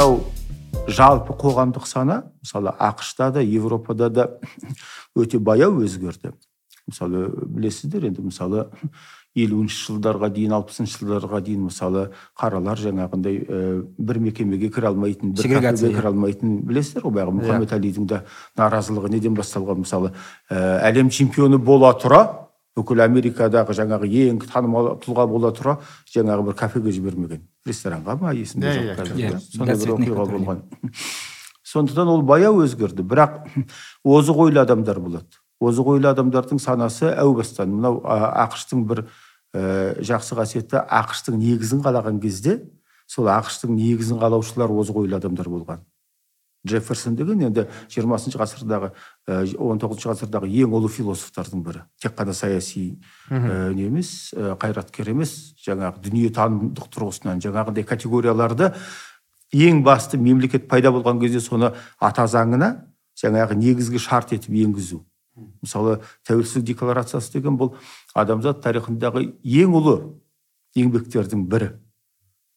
мынау жалпы қоғамдық сана мысалы ақшта да европада да өте баяу өзгерді. Мысалы білесіздер енді мысалы елуінші жылдарға дейін алпысыншы жылдарға дейін мысалы қаралар жаңағындай ә, бір мекемеге кіре алмайтын бір кафеге кіре алмайтын білесіздер ғой баяғы мұхаммед әлидің да наразылығы неден басталған? Мысалы ә, әлем чемпионы бола тұра бүкіл америкадағы жаңағы ең танымал тұлға бола тұра жаңағы бір кафеге жібермеген. Ресторанға ма есімде жоқ қазір. сондай бір оқиға болған. Сондықтан ол баяу өзгерді. Бірақ озық ойлы адамдар болады. Озық ойлы адамдардың санасы әу бастан. Мынау ақштың бір ә, жақсы қасиеті ақштың негізін қалаған кезде сол ақштың негізін қалаушылар озық ойлы адамдар болған. Джефферсон деген енді жиырмасыншы ғасырдағы он тоғызыншы ғасырдағы ең ұлы философтардың бірі. Тек қана саяси ә, не емес ә, қайраткер емес жаңағы дүниетанымдық тұрғысынан жаңағыдай категорияларды ең басты мемлекет пайда болған кезде соны ата заңына жаңағы негізгі шарт етіп енгізу. Мысалы тәуелсіздік декларациясы деген бұл адамзат тарихындағы ең ұлы еңбектердің бірі.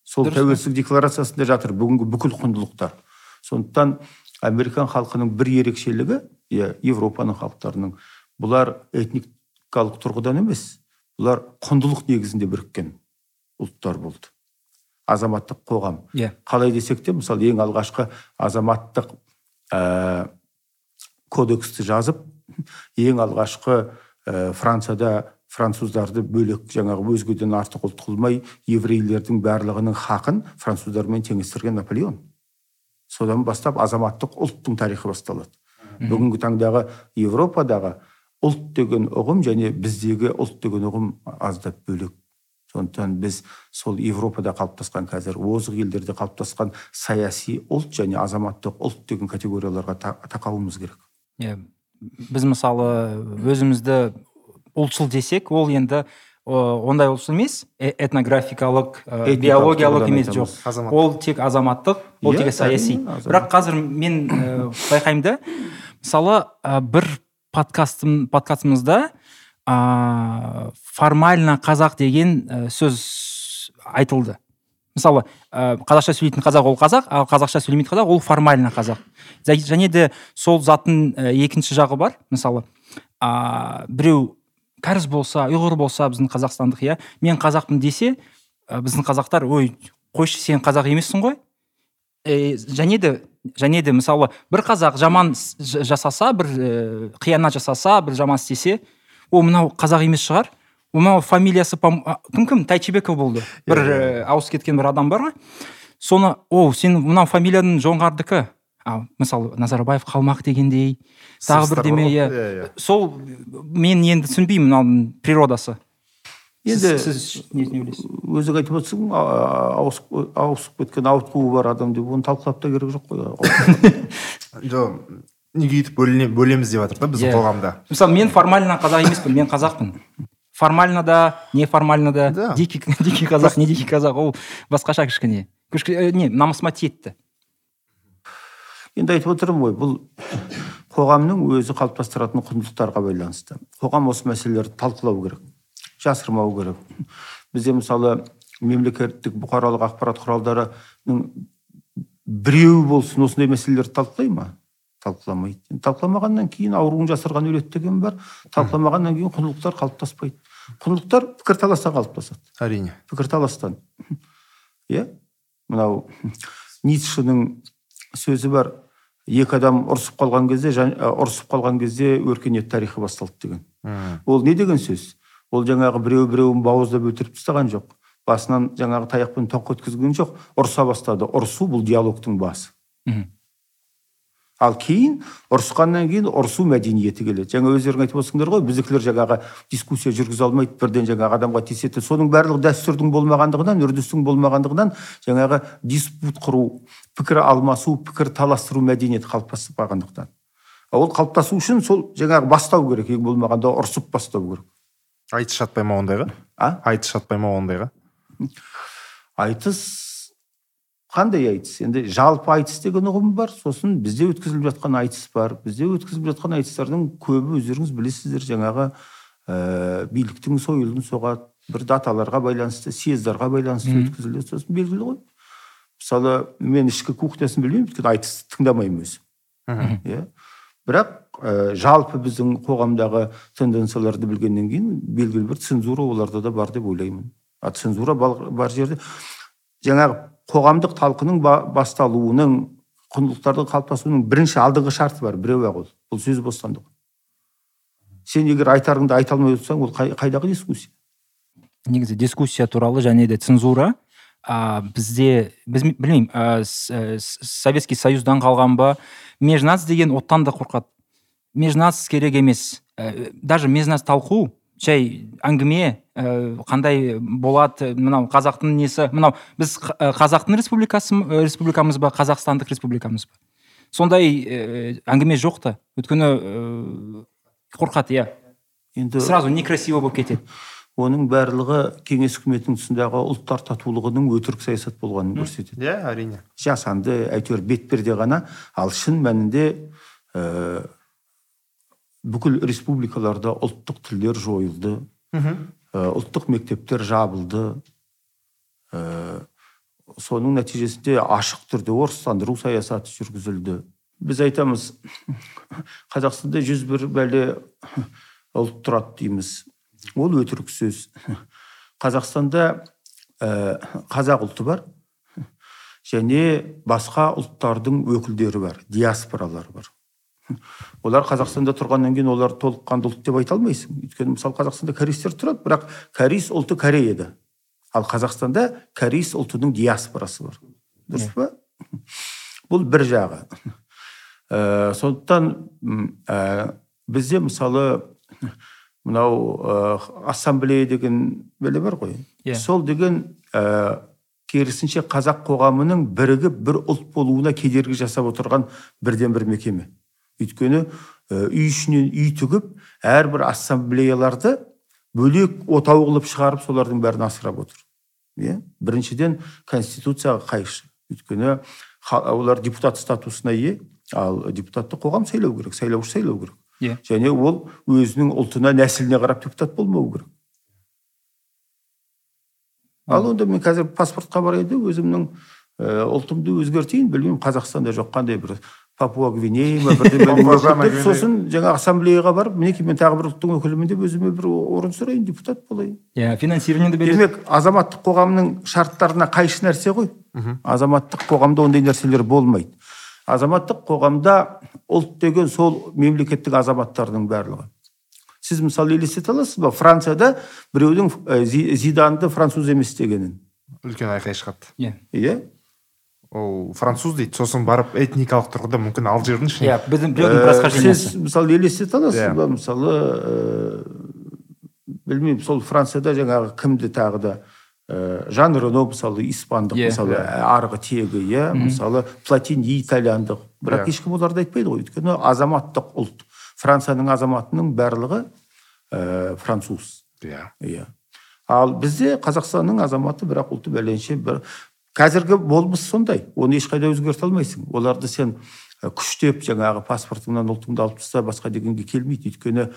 Сол тәуелсіздік декларациясында жатыр бүгінгі бүкіл құндылықтар. Сондықтан американ халқының бір ерекшелігі иә европаның халықтарының. Бұлар этникалық тұрғыдан емес бұлар құндылық негізінде біріккен ұлттар болды. Азаматтық қоғам. Иә. Yeah. қалай десек те мысалы ең алғашқы азаматтық ә, кодексті жазып ең алғашқы ә, францияда француздарды бөлек жаңағы өзгеден артық ұлт қылмай еврейлердің барлығының хақын француздармен теңестірген наполеон. Содан бастап азаматтық ұлттың тарихы басталады. Бүгінгі таңдағы европадағы ұлт деген ұғым және біздегі ұлт деген ұғым аздап бөлек. Сондықтан біз сол европада қалыптасқан қазір озық елдерде қалыптасқан саяси ұлт және азаматтық ұлт деген категорияларға тақауымыз керек. Иә біз мысалы өзімізді ұлтшыл десек ол енді ондай ұлтшыл емес. Э, этнографикалық ә, биологиялық емес жоқ. Ол тек азаматтық ол yeah, тек саяси. бірақ қазір мен ә, байқаймын да. Мысалы ә, бір подкастым подкастымызда ә, формально қазақ деген ә, сөз айтылды. Мысалы ә, қазақша сөйлейтін қазақ ол қазақ ал қазақша сөйлемейтін қазақ ол формально қазақ. Және де сол заттың ә, екінші жағы бар. Мысалы ә, біреу кәріс болса ұйғыр болса біздің қазақстандық иә? Мен қазақпын десе ә, біздің қазақтар ой қойшы сен қазақ емессің ғой ә, және де және де мысалы бір қазақ жаман жасаса бір ә, қиянат жасаса бір жаман істесе о мынау қазақ емес шығар мынау фамилиясы кім кім? Тайчебеков болды. Бір ә, ауысып кеткен бір адам бар ғой. Соны о сен мынау фамилияның жоңғардікі ал мысалы назарбаев қалмақ дегендей тағы бірдеме иә сол мен енді түсінбеймін мынаның природасы. Енді сіз не ойлайсыз? өзің айтып отырсың ауысып ауысып кеткен ауытқуы бар адам деп оны талқылап та керек жоқ қой. Жоқ неге өйтіп бөлеміз деп жатыр да біздің иә. қоғамда? Мысалы мен формально қазақ емеспін мен қазақпын. Формально да неформально да. Да. Дикий дикий қазақ не дикий қазақ ол басқаша кішкене. Э, не намысыма тиеді енді айтып отырмын ғой. Бұл қоғамның өзі қалыптастыратын құндылықтарға байланысты. Қоғам осы мәселелерді талқылау керек жасырмау керек. Бізде мысалы мемлекеттік бұқаралық ақпарат құралдарының біреуі болсын осындай мәселелерді талқылай ма? Талқыламайды. Талқыламағаннан кейін ауруын жасырған өледі деген бар. Талқыламағаннан кейін құндылықтар қалыптаспайды. Құндылықтар пікірталастан қалыптасады. Әрине. Пікірталастан. Иә? Мынау ницшенің сөзі бар. Екі адам ұрысып қалған кезде ұрысып қалған кезде өркениет тарихы басталды деген. Ол не деген сөз? Ол жаңағы біреу біреуін бауыздап өлтіріп тастаған жоқ. Басынан жаңағы таяқпен тоқ өткізген жоқ. Ұрыса бастады. Ұрысу бұл диалогтың басы. Ал кейін ұрысқаннан кейін ұрысу мәдениеті келеді. Жаңа өздерің айтып отырсыңдар ғой біздікілер жаңағы дискуссия жүргізе алмайды бірден жаңағы адамға тиіседі соның барлығы дәстүрдің болмағандығынан үрдістің болмағандығынан жаңағы диспут құру пікір алмасу пікір таластыру мәдениеті қалыптасып қалғандықтан. Ол қалыптасу үшін сол жаңағы бастау керек ең болмағанда ұрысып бастау керек. Айтыс жатпай ма ондайға? А? Айтыс жатпай ма ондайға? Айтыс қандай айтыс? Енді жалпы айтыс деген ұғым бар сосын бізде өткізіліп жатқан айтыс бар. Бізде өткізіліп жатқан айтыстардың көбі өздеріңіз білесіздер. Жаңағы ә, биліктің сойылын соғады бір даталарға байланысты съездарға байланысты өткізіледі. Сосын белгілі ғой. Мысалы мен ішкі кухнясын білмеймін өйткені айтысты тыңдамаймын өзім. Иә. Бірақ ә, жалпы біздің қоғамдағы тенденцияларды білгеннен кейін белгілі бір цензура оларда да бар деп ойлаймын. А цензура бар жерде жаңағы қоғамдық талқының басталуының құндылықтардың қалыптасуының бірінші алдыңғы шарты бар біреу ақ ол. Бұл сөз бостандығы сен егер айтарыңды айта алмай отырсаң ол қайдағы дискуссия? Негізі дискуссия туралы және де цензура а, бізде біз білмеймін ә, советский союздан қалған ба? Межназ деген оттан да қорқады. Межназ керек емес. Ә, даже межназ талқу жай әңгіме ә, қандай болады мынау қазақтың несі? Мынау біз қазақтың республикасы республикамыз ба қазақстандық республикамыз ба? Сондай ә, әңгіме жоқ та. Өйткені ә, қорқады иә. Енді сразу некрасиво болып кетеді. Оның барлығы кеңес үкіметінің тұсындағы ұлттар татулығының өтірік саясат болғанын көрсетеді. Иә әрине. Жасанды әйтеуір бетперде ғана. Ал шын мәнінде ә, бүкіл республикаларда ұлттық тілдер жойылды. Ә, ұлттық мектептер жабылды. Ә, соның нәтижесінде ашық түрде орыстандыру саясаты жүргізілді. Біз айтамыз қазақстанда жүз бір бәле ұлт тұрады дейміз. Ол өтірік сөз. Қазақстанда ә, қазақ ұлты бар және басқа ұлттардың өкілдері бар диаспоралар бар. Олар қазақстанда тұрғаннан кейін олар толыққанды ұлт деп айта алмайсың. Өйткені мысалы қазақстанда кореецтер тұрады бірақ кореец ұлты кореяда ал қазақстанда кореец ұлтының диаспорасы бар. Дұрыс па? Бұл бір жағы. Ә, сондықтан ә, бізде мысалы мынау ә, ассамблея деген бәле бар ғой. Yeah. Иә. сол деген ә, керісінше қазақ қоғамының бірігіп бір ұлт болуына кедергі жасап отырған бірден бір мекеме. Өйткені ә, үй ішінен үй тігіп әрбір ассамблеяларды бөлек отау қылып шығарып солардың бәрін асырап отыр. Иә? Біріншіден конституцияға қайшы. Өйткені олар депутат статусына ие. Ал депутатты қоғам сайлау керек сайлаушы сайлау керек. Иә және ол өзінің ұлтына нәсіліне қарап депутат болмау керек. Ал онда мен қазір паспортқа барайын да өзімнің ә, ұлтымды өзгертейін білмеймін қазақстанда жоқ қандай бір папуа гвинея ма бірдеме сосын жаңа ассамблеяға барып мінекей мен тағы бір ұлттың өкілімін деп өзіме бір орын сұрайын депутат болайын. Иә финансированиеді береді демек азаматтық қоғамның шарттарына қайшы нәрсе ғой. Азаматтық қоғамда ондай нәрселер болмайды. Азаматтық қоғамда ұлт деген сол мемлекеттің азаматтарының барлығы. Сіз мысалы елестете аласыз ба? Францияда біреудің ә, зиданды француз емес дегенін. Үлкен айқай шығады. Иә. Иә? Ол француз дейді. Сосын барып этникалық тұрғыда мүмкін алжирдің ішіне. Иә біздің біреудің сіз мысалы елестете аласыз иә. ба? Мысалы ә, білмеймін сол францияда жаңағы кімді тағы да ә, жан рено мысалы испандық yeah, мысалы yeah. Иә. арғы тегі иә мысалы платини итальяндық. Бірақ yeah. Ешкім оларды айтпайды ғой. Өйткені азаматтық ұлт. Францияның азаматының барлығы ә, француз. Иә иә ал бізде қазақстанның азаматы бірақ ұлты бәленше бір қазіргі болмыс сондай. Оны ешқайда өзгерте алмайсың. Оларды сен күштеп жаңағы паспортыңнан ұлтыңды алып таста басқа дегенге келмейді. Өйткені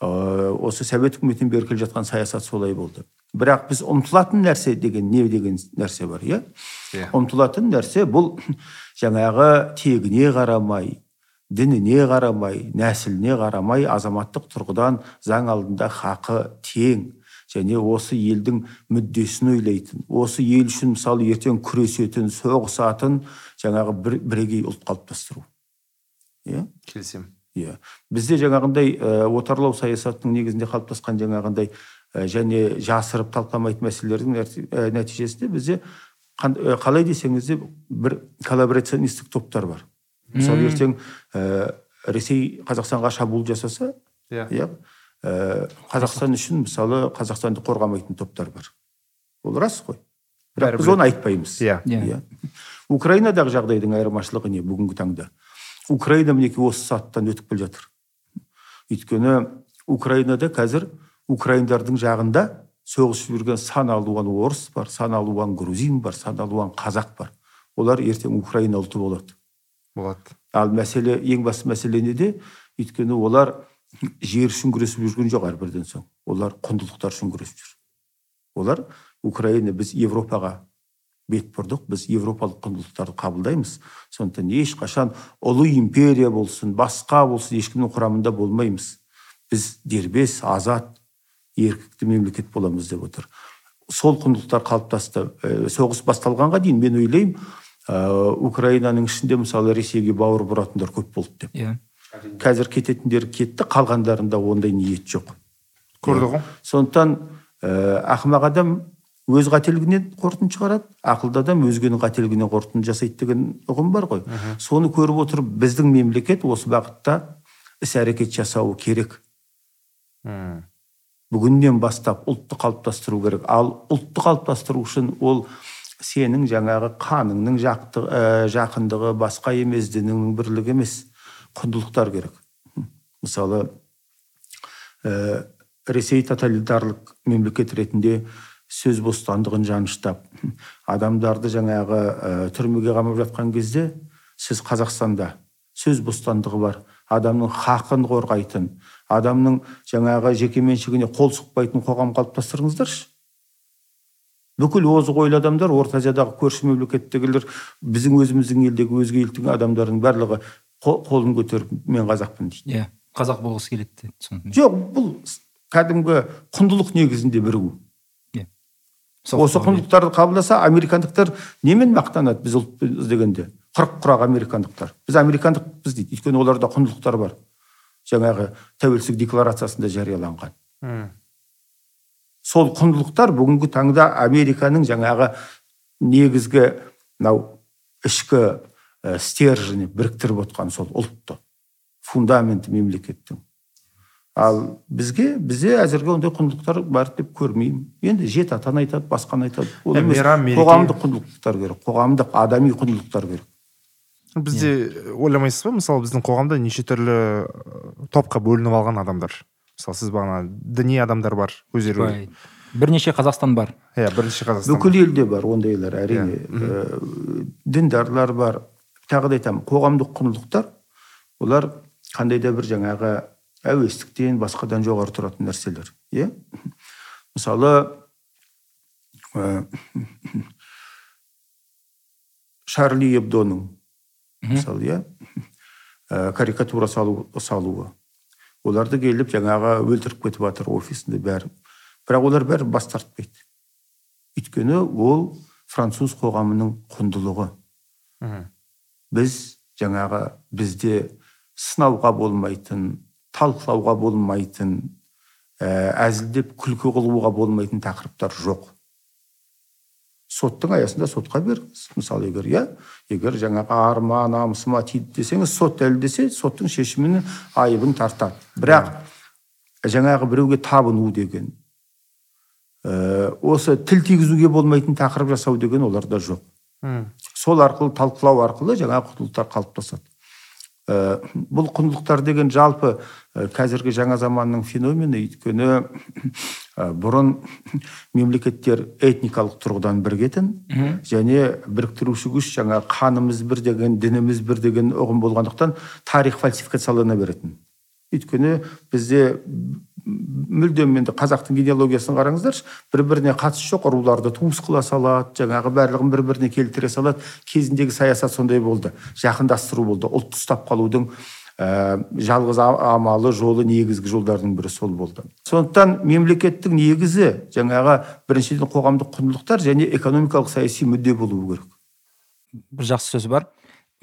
осы совет үкіметінен бері келе жатқан саясат солай болды. Бірақ біз ұмтылатын нәрсе деген не деген нәрсе бар иә? Yeah. ұмтылатын нәрсе бұл жаңағы тегіне қарамай дініне қарамай нәсіліне қарамай азаматтық тұрғыдан заң алдында хақы тең. Және осы елдің мүддесін ойлайтын осы ел үшін мысалы ертең күресетін соғысатын жаңағы бір, бірегей ұлт қалыптастыру. Иә? Келісемін. Иә. Бізде жаңағындай ә, отарлау саясатының негізінде қалыптасқан жаңағындай және жасырып талқыламайтын мәселелердің ә, нәтижесінде бізде ә, қалай десеңіз де бір коллаборационистік топтар бар. Мысалы ертең ә, ресей қазақстанға шабуыл жасаса иә. иә ә, қазақстан үшін мысалы қазақстанды қорғамайтын топтар бар. Ол рас қой. Бірақ біз оны айтпаймыз. Иә. Иә. Украинадағы жағдайдың айырмашылығы не бүгінгі таңда? Украина мінекей осы сатыдан өтіп келе жатыр. Өйткені украинада қазір украиндардың жағында соғысып жүрген сан алуан орыс бар сан алуан грузин бар сан алуан қазақ бар. Олар ертең украина ұлты болады. Болады. Ал мәселе ең басты мәселе неде? Өйткені олар жер үшін күресіп жүрген жоқ әрбірден соң. Олар құндылықтар үшін күресіп жүр. Олар украина біз европаға бет бұрдық біз европалық құндылықтарды қабылдаймыз. Сондықтан ешқашан ұлы империя болсын басқа болсын ешкімнің құрамында болмаймыз. Біз дербес азат еркікті мемлекет боламыз деп отыр. Сол құндылықтар қалыптасты. Ә, соғыс басталғанға дейін мен ойлаймын ә, украинаның ішінде мысалы ресейге бауыр бұратындар көп болды деп. Иә. Қазір кететіндер кетті қалғандарында ондай ниет жоқ. Көрді ғой. Сондықтан ә, ақымақ адам өз қателігінен қорытынды шығарады ақылды адам өзгенің қателігінен қорытынды жасайды деген ұғым бар ғой. Соны көріп отырып біздің мемлекет осы бағытта іс әрекет жасауы керек. Бүгіннен бастап ұлтты қалыптастыру керек. Ал ұлтты қалыптастыру үшін ол сенің жаңағы қаныңның жақты, ә, жақындығы басқа емес дініңнің бірлігі емес құндылықтар керек. Мысалы ә, ресей тоталитарлық мемлекет ретінде сөз бостандығын жаныштап адамдарды жаңағы ә, түрмеге қамап жатқан кезде сіз қазақстанда сөз бостандығы бар. Адамның хақын қорғайтын адамның жаңағы жекеменшігіне қол сұқпайтын қоғам қалыптастырыңыздаршы. Бүкіл озық ойлы адамдар орта азиядағы көрші мемлекеттегілер біздің өзіміздің елдегі өзге елдің адамдарының барлығы қолын көтеріп мен қазақпын дейді. Иә қазақ болғысы келеді дейді жоқ бұл кәдімгі құндылық негізінде бірігу осы құндылықтарды қабылдаса американдықтар немен мақтанады біз ұлтпыз дегенде? Қырық құрақ американдықтар. Біз американдықпыз дейді. Өйткені оларда құндылықтар бар. Жаңағы тәуелсіздік декларациясында жарияланған. Сол құндылықтар бүгінгі таңда американың жаңағы негізгі мынау ішкі ә, стержені біріктіріп отқан сол ұлтты фундаменті мемлекеттің. Ал бізге бізде әзірге ондай құндылықтар бар деп көрмеймін. Енді жеті атаны айтады басқаны айтады. Ол емес. қоғамдық құндылықтар керек қоғамдық адами құндылықтар керек. Бізде ойламайсыз ба? Мысалы біздің қоғамда неше түрлі топқа бөлініп алған адамдар. Мысалы сіз бағана діни адамдар бар өздері бірнеше қазақстан бар. Иә бірнеше қазақстан бүкіл елде бар ондайлар әрине. Ә, діндарлар бар. Тағы да айтамын қоғамдық құндылықтар олар қандай да бір жаңағы әуестіктен басқадан жоғары тұратын нәрселер. Иә? Мысалы ә, шарли ебдоның мысалы иә? Ә, карикатура салу, салуы. Оларды келіп жаңағы өлтіріп кетіп жатыр офисінде бәрі. Бірақ олар бәрі бас тартпайды. Өйткені ол француз қоғамының құндылығы. Біз жаңағы бізде сынауға болмайтын талқылауға болмайтын ә, әзілдеп күлкі қылуға болмайтын тақырыптар жоқ. Соттың аясында сотқа беріңіз мысалы егер иә егер жаңағы арыма намысыма тиді десеңіз сот дәлелдесе соттың шешімін айыбын тартады. Бірақ жаңағы біреуге табыну деген ә, осы тіл тигізуге болмайтын тақырып жасау деген оларда жоқ. Сол арқылы талқылау арқылы жаңағы құндылықтар қалыптасады. Ә, бұл құндылықтар деген жалпы ә, қазіргі жаңа заманның феномені өйткені ә, бұрын мемлекеттер этникалық тұрғыдан бірігетін және біріктіруші күш жаңа қанымыз бір деген дініміз бір деген ұғым болғандықтан тарих фальсификациялана беретін. Өйткені бізде мүлдем енді қазақтың генеалогиясын қараңыздаршы бір біріне қатысы жоқ руларды туыс қыла салады жаңағы барлығын бір біріне келтіре салады. Кезіндегі саясат сондай болды жақындастыру болды ұлтты ұстап қалудың ә, жалғыз амалы жолы негізгі жолдардың бірі сол болды. Сондықтан мемлекеттің негізі жаңағы біріншіден қоғамдық құндылықтар және экономикалық саяси мүдде болуы керек. Бір жақсы сөз бар.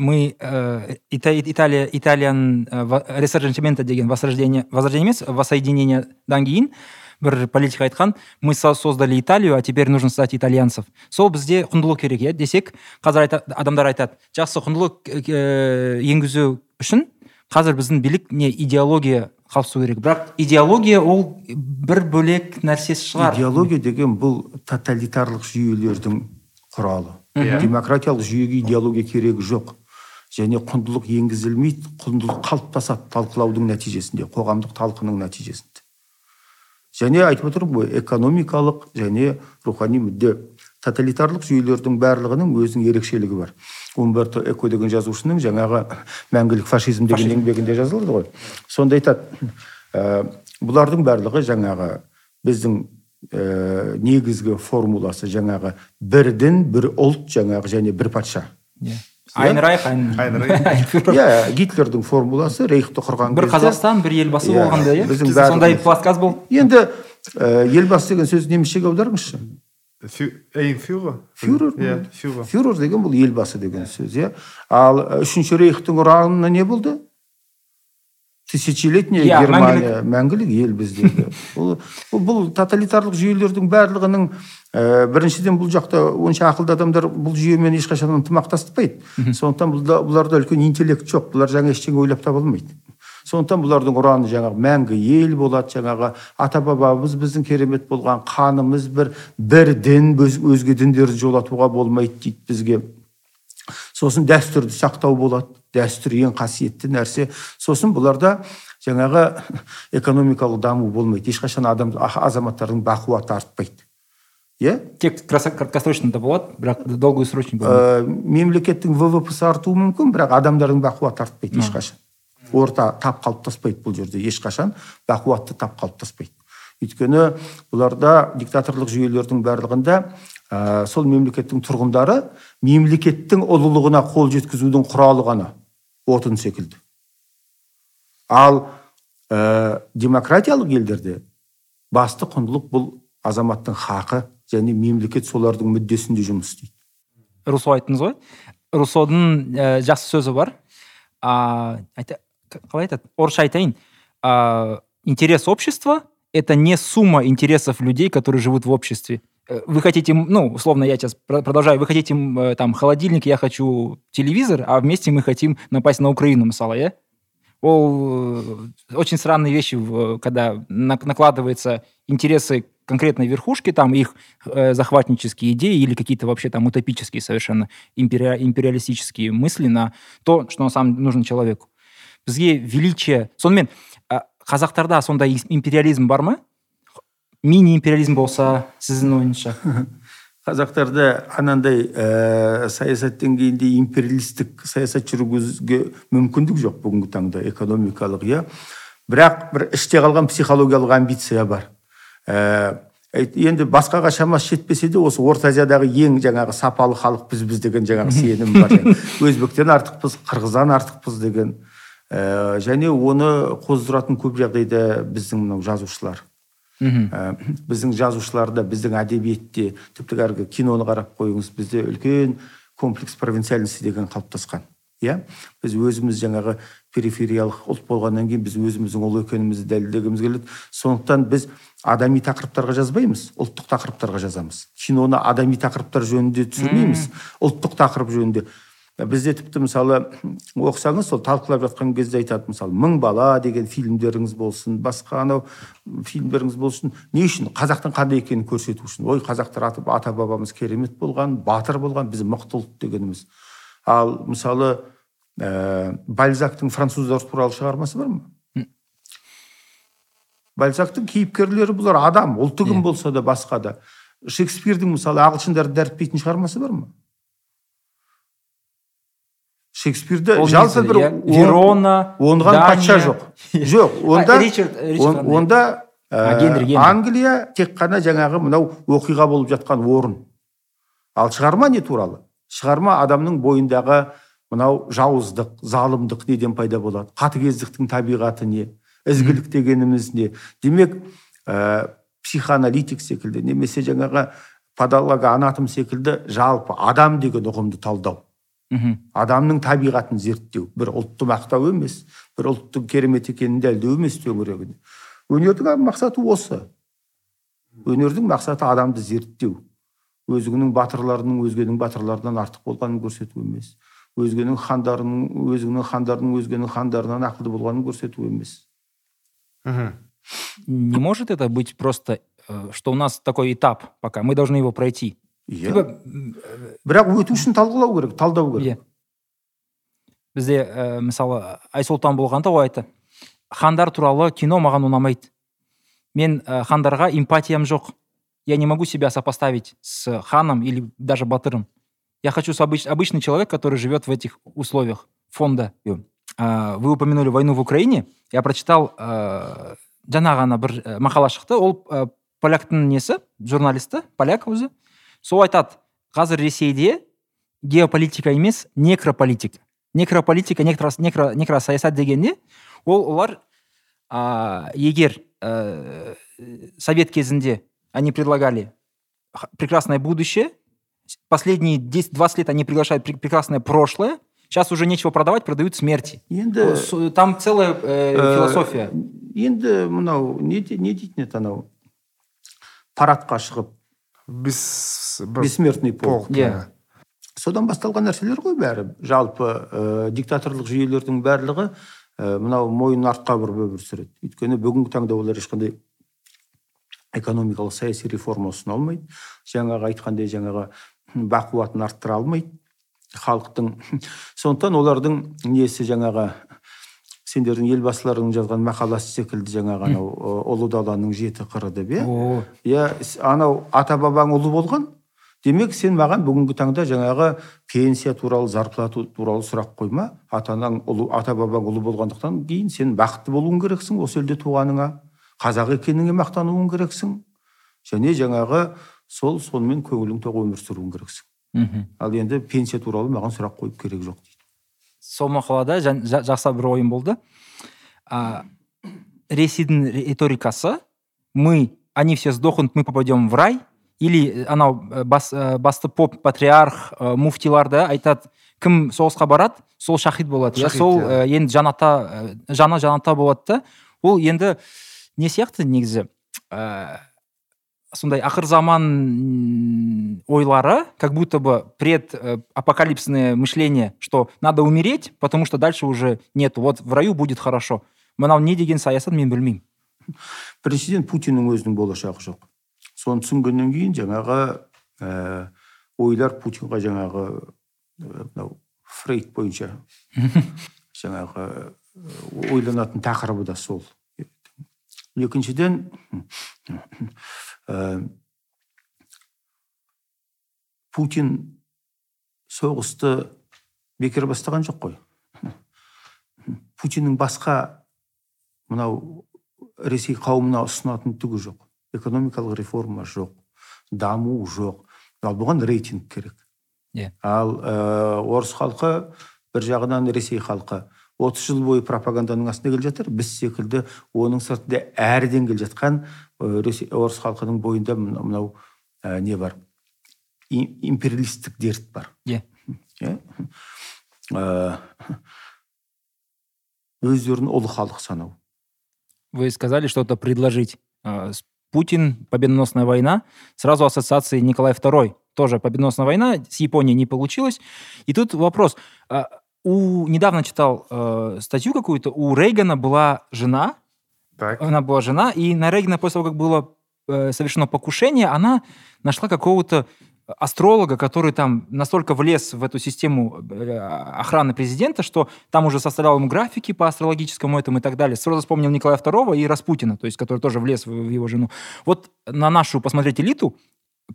Мы э, италия италияның э, деген возрождение возрождение емес воссоединениедан кейін бір политик айтқан мы создали италию а теперь нужно создать итальянцев сол бізде құндылық керек иә? Десек қазір айта, адамдар айтады жақсы құндылық ә, енгізу үшін қазір біздің билік не идеология қалыптасу керек бірақ идеология ол бір бөлек нәрсесі шығар. Идеология деген бұл тоталитарлық жүйелердің құралы. Демократиялық жүйеге идеология керегі жоқ. Және құндылық енгізілмейді құндылық қалыптасады талқылаудың нәтижесінде қоғамдық талқының нәтижесінде. Және айтып отырмын ғой экономикалық және рухани мүдде. Тоталитарлық жүйелердің барлығының өзінің ерекшелігі бар. Умберто эко деген жазушының жаңағы мәңгілік фашизм деген еңбегінде жазылады ғой. Сонда айтады ә, бұлардың барлығы жаңағы біздің ә, негізгі формуласы жаңағы бір дін бір ұлт жаңағы және бір патша иә айнрайх иә гитлердің формуласы рейхті құрған бір қазақстан бір елбасы болғанда иә? сондай подкаст болды енді елбасы деген сөз немісшеге аударыңызшы. Фюрер? Фюрер? Иә фюрер. Деген бұл елбасы деген сөз иә? Ал үшінші рейхтің ұранына не болды? Тысячелетняя yeah, германия. мәңгілік ел біздегі бұл, бұл тоталитарлық жүйелердің барлығының ә, біріншіден бұл жақта онша ақылды адамдар бұл жүйемен ешқашан ынтымақтаспайды сондықтан бұлда, бұларда үлкен интеллект жоқ. Бұлар жаңа ештеңе ойлап таба алмайды. Сондықтан бұлардың ұраны жаңағы мәңгі ел болады жаңағы ата бабамыз біздің керемет болған қанымыз бір бір дін өзге діндерді жолатуға болмайды дейді бізге. Сосын дәстүрді сақтау болады дәстүр ең қасиетті нәрсе. Сосын бұларда жаңағы экономикалық даму болмайды. Ешқашан адам азаматтардың бақуаты артпайды. Иә? Тек краткосрочныйда болады бірақ долгосрочный болмайды. Ә, мемлекеттің ввп сы артуы мүмкін бірақ адамдардың бақуаты артпайды ешқашан. Орта тап қалыптаспайды бұл жерде. Ешқашан бақуатты тап қалыптаспайды. Өйткені бұларда диктаторлық жүйелердің барлығында ә, сол мемлекеттің тұрғындары мемлекеттің ұлылығына қол жеткізудің құралы ғана отын секілді. Ал ә, демократиялық елдерде басты құндылық бұл азаматтың хақы және мемлекет солардың мүддесінде жұмыс істейді. Руссо айттыңыз ғой? Руссодың ә, жақсы сөзі бар. Айта, қалай айтады? Орысша айтайын. А, интерес общества это не сумма интересов людей которые живут в обществе Э, вы хотите, ну, условно, я сейчас продолжаю, вы хотите э, там холодильник, я хочу телевизор, а вместе мы хотим напасть на Украину, мысалы? Ол э, очень странные вещи, когда накладываются интересы конкретной верхушки, там их э, захватнические идеи или какие-то вообще там утопические совершенно импери, империалистические мысли на то, что на самом деле нужно человеку. Бізге величие... Сонымен, қазақтарда сондай империализм бар ма? мини империализм болса сіздің ойыңызша. Қазақтарда анандай ә, саясат деңгейінде империалистік саясат жүргізуге мүмкіндік жоқ бүгінгі таңда экономикалық иә. Бірақ бір іште қалған психологиялық амбиция бар. Ә, енді басқаға шамасы жетпесе де осы орта азиядағы ең жаңағы сапалы халықпыз біз деген жаңағы сенім бар. Өзбектен артықпыз қырғыздан артықпыз деген. Ә, және оны қоздыратын көп жағдайда біздің мынау жазушылар. Ә, біздің жазушыларда біздің әдебиетте тіпті әлгі киноны қарап қойыңыз бізде үлкен комплекс провинциальности деген қалыптасқан иә? Біз өзіміз жаңағы перифериялық ұлт болғаннан кейін біз өзіміздің ұлы екенімізді дәлелдегіміз келеді. Сондықтан біз адами тақырыптарға жазбаймыз ұлттық тақырыптарға жазамыз. Киноны адами тақырыптар жөнінде түсірмейміз ұлттық тақырып жөнінде. Бізде тіпті мысалы оқысаңыз сол талқылап жатқан кезде айтады мысалы мың бала деген фильмдеріңіз болсын басқа анау фильмдеріңіз болсын не үшін қазақтың қандай екенін көрсету үшін ой қазақтар ата, ата бабамыз керемет болған батыр болған біз мықты ұлт дегеніміз ал мысалы ә, бальзактың француздар туралы шығармасы бар ма бальзактың кейіпкерлері бұлар адам ұлты кім болса да басқа да шекспирдің мысалы ағылшындарды дәріптейтін шығармасы бар ма шекспирді жалпы бір верона оңған патша жоқ. Жоқ онда онда ә, англия тек қана жаңағы мынау оқиға болып жатқан орын. Ал шығарма не туралы? Шығарма адамның бойындағы мынау жауыздық залымдық неден пайда болады? Қатыгездіктің табиғаты не? Ізгілік дегеніміз не? Демек ә, психоаналитик секілді немесе жаңағы анатом секілді жалпы адам деген ұғымды талдау. Мхм. Адамның табиғатын зерттеу. Бір ұлтты мақтау емес бір ұлттың керемет екенін дәлелдеу емес төңірегінде өнердің мақсаты осы. Өнердің мақсаты адамды зерттеу. Өзіңнің батырларының өзгенің батырларынан артық болғанын көрсету емес. Өзгенің хандарының өзіңнің хандарының өзгенің хандарынан ақылды болғанын көрсету емес. Мхм. Не может это быть просто э, что у нас такой этап пока. Мы должны его пройти. Иә. Бірақ өту үшін талқылау керек талдау керек. Иә. Бізде ә, мысалы айсұлтан болғанда ол айтты хандар туралы кино маған ұнамайды. Мен ә, хандарға эмпатиям жоқ. Я не могу себя сопоставить с ханом или даже батыром я хочу с обыч, обычный человек который живет в этих условиях фонда ә, вы упомянули войну в украине. Я прочитал ә, жаңа ғана бір мақала шықты ол поляктың несі журналисті поляк өзі. сол айтады қазір ресейде геополитика емес некрополитика некрополитика некро, некро, некросаясат деген не ол олар а, егер ә, совет кезінде они предлагали прекрасное будущее последние 10-20 лет они приглашают прекрасное прошлое сейчас уже нечего продавать продают смерти енді там целая э, э философия енді мынау не, не дейтін еді анау парадқа шығып бессмертный полк иә. Содан басталған нәрселер ғой бәрі. Жалпы ә, диктаторлық жүйелердің барлығы ә, мынау мойын артқа бұрып өмір сүреді. Өйткені бүгінгі таңда олар ешқандай экономикалық саяси реформа ұсына алмайды. Жаңағы айтқандай жаңағы бақуатын арттыра алмайды халықтың. Сондықтан олардың несі жаңағы сендердің елбасыларың жазған мақаласы секілді жаңағы анау ұлы даланың жеті қыры деп иә? Иә анау ата бабаң ұлы болған демек сен маған бүгінгі таңда жаңағы пенсия туралы зарплата туралы сұрақ қойма. Ата анаң ұлы ата бабаң ұлы болғандықтан кейін сен бақытты болуың керексің осы елде туғаныңа. Қазақ екеніңе мақтануың керексің. Және жаңағы сол сонымен көңілің тоқ өмір сүруің керексің. Мхм. Ал енді пенсия туралы маған сұрақ қойып керек жоқ дейді. Сол мақалада жақсы бір ойым болды. А, ресейдің риторикасы мы они все сдохнут мы попадем в рай или анау э, бас, э, басты поп патриарх ә, муфтиларды айтады кім соғысқа барады сол шахид болады иә сол ә, енді жаната жаны жаната болады да. Ол енді не сияқты негізі? Ә, сондай ақыр заман ойлары как будто бы пред апокалипсное мышление что надо умереть потому что дальше уже нет вот в раю будет хорошо. Мынау не деген саясат мен білмеймін. Біріншіден путиннің өзінің болашағы жоқ. Соны түсінгеннен кейін жаңағы ә, ойлар путинға жаңағы мынау фрейд бойынша жаңағы ойланатын тақырыбы да сол. Екіншіден ә, путин соғысты бекер бастаған жоқ қой. Путиннің басқа мынау ресей қауымына ұсынатын түгі жоқ. Экономикалық реформа жоқ даму жоқ. Ал бұған рейтинг керек. Иә. Yeah. ал ә, орыс халқы бір жағынан ресей халқы. отыз жыл бойы пропаганданың астында келе жатыр. Біз секілді оның сыртында әріден келе жатқан ресей орыс халқының бойында мынау ә, не бар? Империалистік дерт бар. Иә. Иә. Өздерін ұлы халық санау. Вы сказали что то предложить Путин, победоносная война, сразу ассоциации Николай II, тоже победоносная война, с Японией не получилось. И тут вопрос, а, у недавно читал э, статью какую-то, у Рейгана была жена, так. она была жена, и на Рейгана после того, как было э, совершено покушение, она нашла какого-то астролога, который там настолько влез в эту систему э, охраны президента, что там уже составлял ему графики по астрологическому этому и так далее. Сразу вспомнил Николая II и Распутина, то есть который тоже влез в его жену. Вот на нашу посмотреть элиту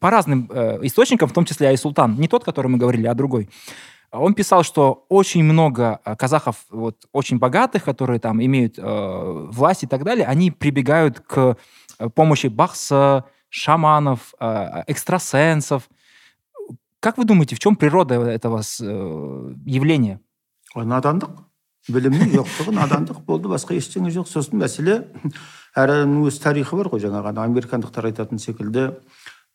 по разным э, источникам, в том числе Айсултан, не тот, который мы говорили, а другой, он писал, что очень много э, казахов, вот, очень богатых, которые там имеют э, власть и так далее, они прибегают к помощи бахса, шаманов, э, экстрасенсов, Как вы думаете, в чем природа этого э, явления? надандық білімнің жоқтығы надандық болды басқа ештеңе жоқ сосын мәселе әр адамның өз тарихы бар ғой жаңағы американдықтар айтатын секілді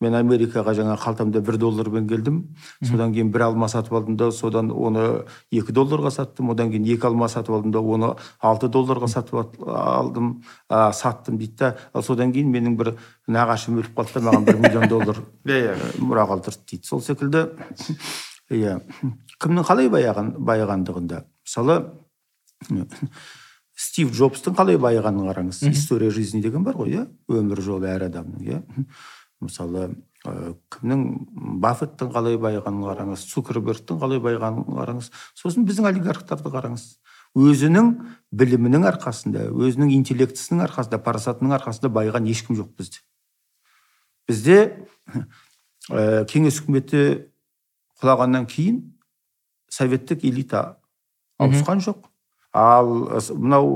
мен америкаға жаңа қалтамда бір доллармен келдім. Содан кейін бір алма сатып алдым да содан оны екі долларға саттым. Одан кейін екі алма сатып алдым да оны алты долларға сатып алдым ә, саттым дейді да. Ал содан кейін менің бір нағашым өліп қалды да маған бір миллион доллар иә иә. мұра қалдырды дейді. Сол секілді иә. Кімнің қалай байыған байығандығында мысалы стив джобстың қалай байығанын қараңыз. История жизни деген бар ғой иә? Өмір жолы әр адамның иә? Мысалы ә, кімнің баффеттің қалай байығанын қараңыз цукербергтің қалай байығанын қараңыз сосын біздің олигархтарды қараңыз. Өзінің білімінің арқасында өзінің интеллектісінің арқасында парасатының арқасында байыған ешкім жоқ бізде. Бізде ә, кеңес үкіметі құлағаннан кейін советтік элита ауысқан жоқ. Ал мынау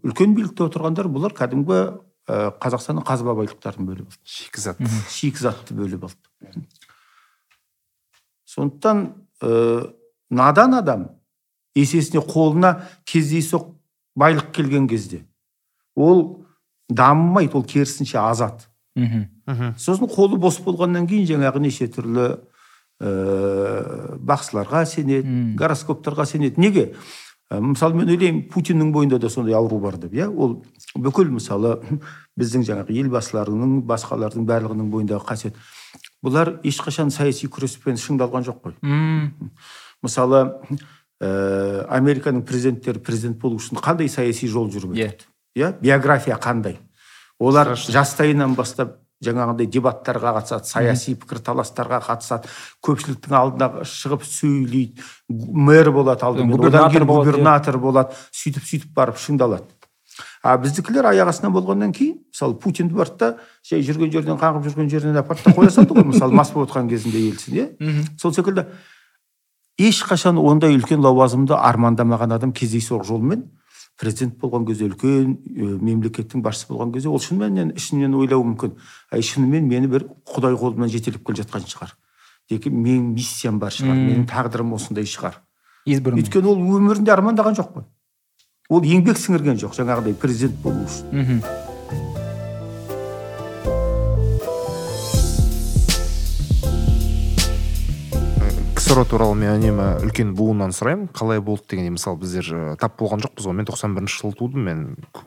үлкен билікте отырғандар бұлар кәдімгі қазақстанның қазба байлықтарын бөліп алды шикізат. Шикізатты бөліп алды сондықтан ә, надан адам есесіне қолына кездейсоқ байлық келген кезде ол дамымайды ол керісінше азат. Мхм. Сосын қолы бос болғаннан кейін жаңағы неше түрлі ә, бақсыларға сенеді гороскоптарға сенеді. Неге? Мысалы мен ойлаймын путиннің бойында да сондай ауру бар деп иә? Ол бүкіл мысалы біздің жаңағы елбасыларының басқалардың барлығының бойындағы қасиет. Бұлар ешқашан саяси күреспен шыңдалған жоқ қой. Мм. мысалы ә, американың президенттері президент болу үшін қандай саяси жол жүріп Иә. иә? Биография қандай? Олар жастайынан бастап жаңағындай дебаттарға қатысады саяси пікірталастарға қатысады көпшіліктің алдына шығып сөйлейді мэр болады алдымен одан кейін губернатор болады сөйтіп сөйтіп барып шыңдалады. А біздікілер аяқ астынан болғаннан кейін мысалы путин барды да жай жүрген жерден қаңғып жүрген жерінен апарды да қоя салды ғой мысалы мас болып отқан кезінде елсін иә? Сол секілді ешқашан ондай үлкен лауазымды армандамаған адам кездейсоқ жолмен президент болған кезде үлкен ә, мемлекеттің басшысы болған кезде ол шынымен ішінен ойлауы мүмкін. Әй шынымен мені бір құдай қолынан жетелеп келе жатқан шығар. Деки менің миссиям бар шығар менің тағдырым осындай шығар. Избранный өйткені ол өмірінде армандаған жоқ қой. Ол еңбек сіңірген жоқ жаңағыдай президент болу үшін. Мхм. Ксро туралы мен үнемі үлкен буыннан сұраймын. Қалай болды дегенде мысалы біздер э, тап болған жоқпыз ғой. Мен тоқсан бірінші жылы тудым. Мен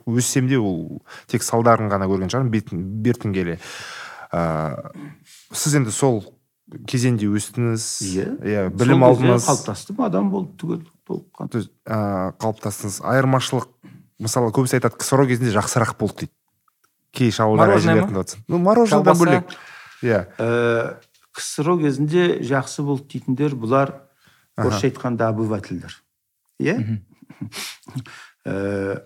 өссем де ол тек салдарын ғана көрген шығармын. Бертін келе ыыы сіз енді сол кезеңде өстіңіз. Иә. иә білім алдыңыз. қалыптастым. Адам болды түгел толыққан То есть, ыыы, қалыптастыңыз. Айырмашылық мысалы көбісі айтады ксро кезінде жақсырақ болды дейді. Кей отырсын. ну мороженыдан Колбаса. бөлек. Иә. Ә, ксро кезінде жақсы болды дейтіндер бұлар орысша айтқанда обывательдер иә? Ә,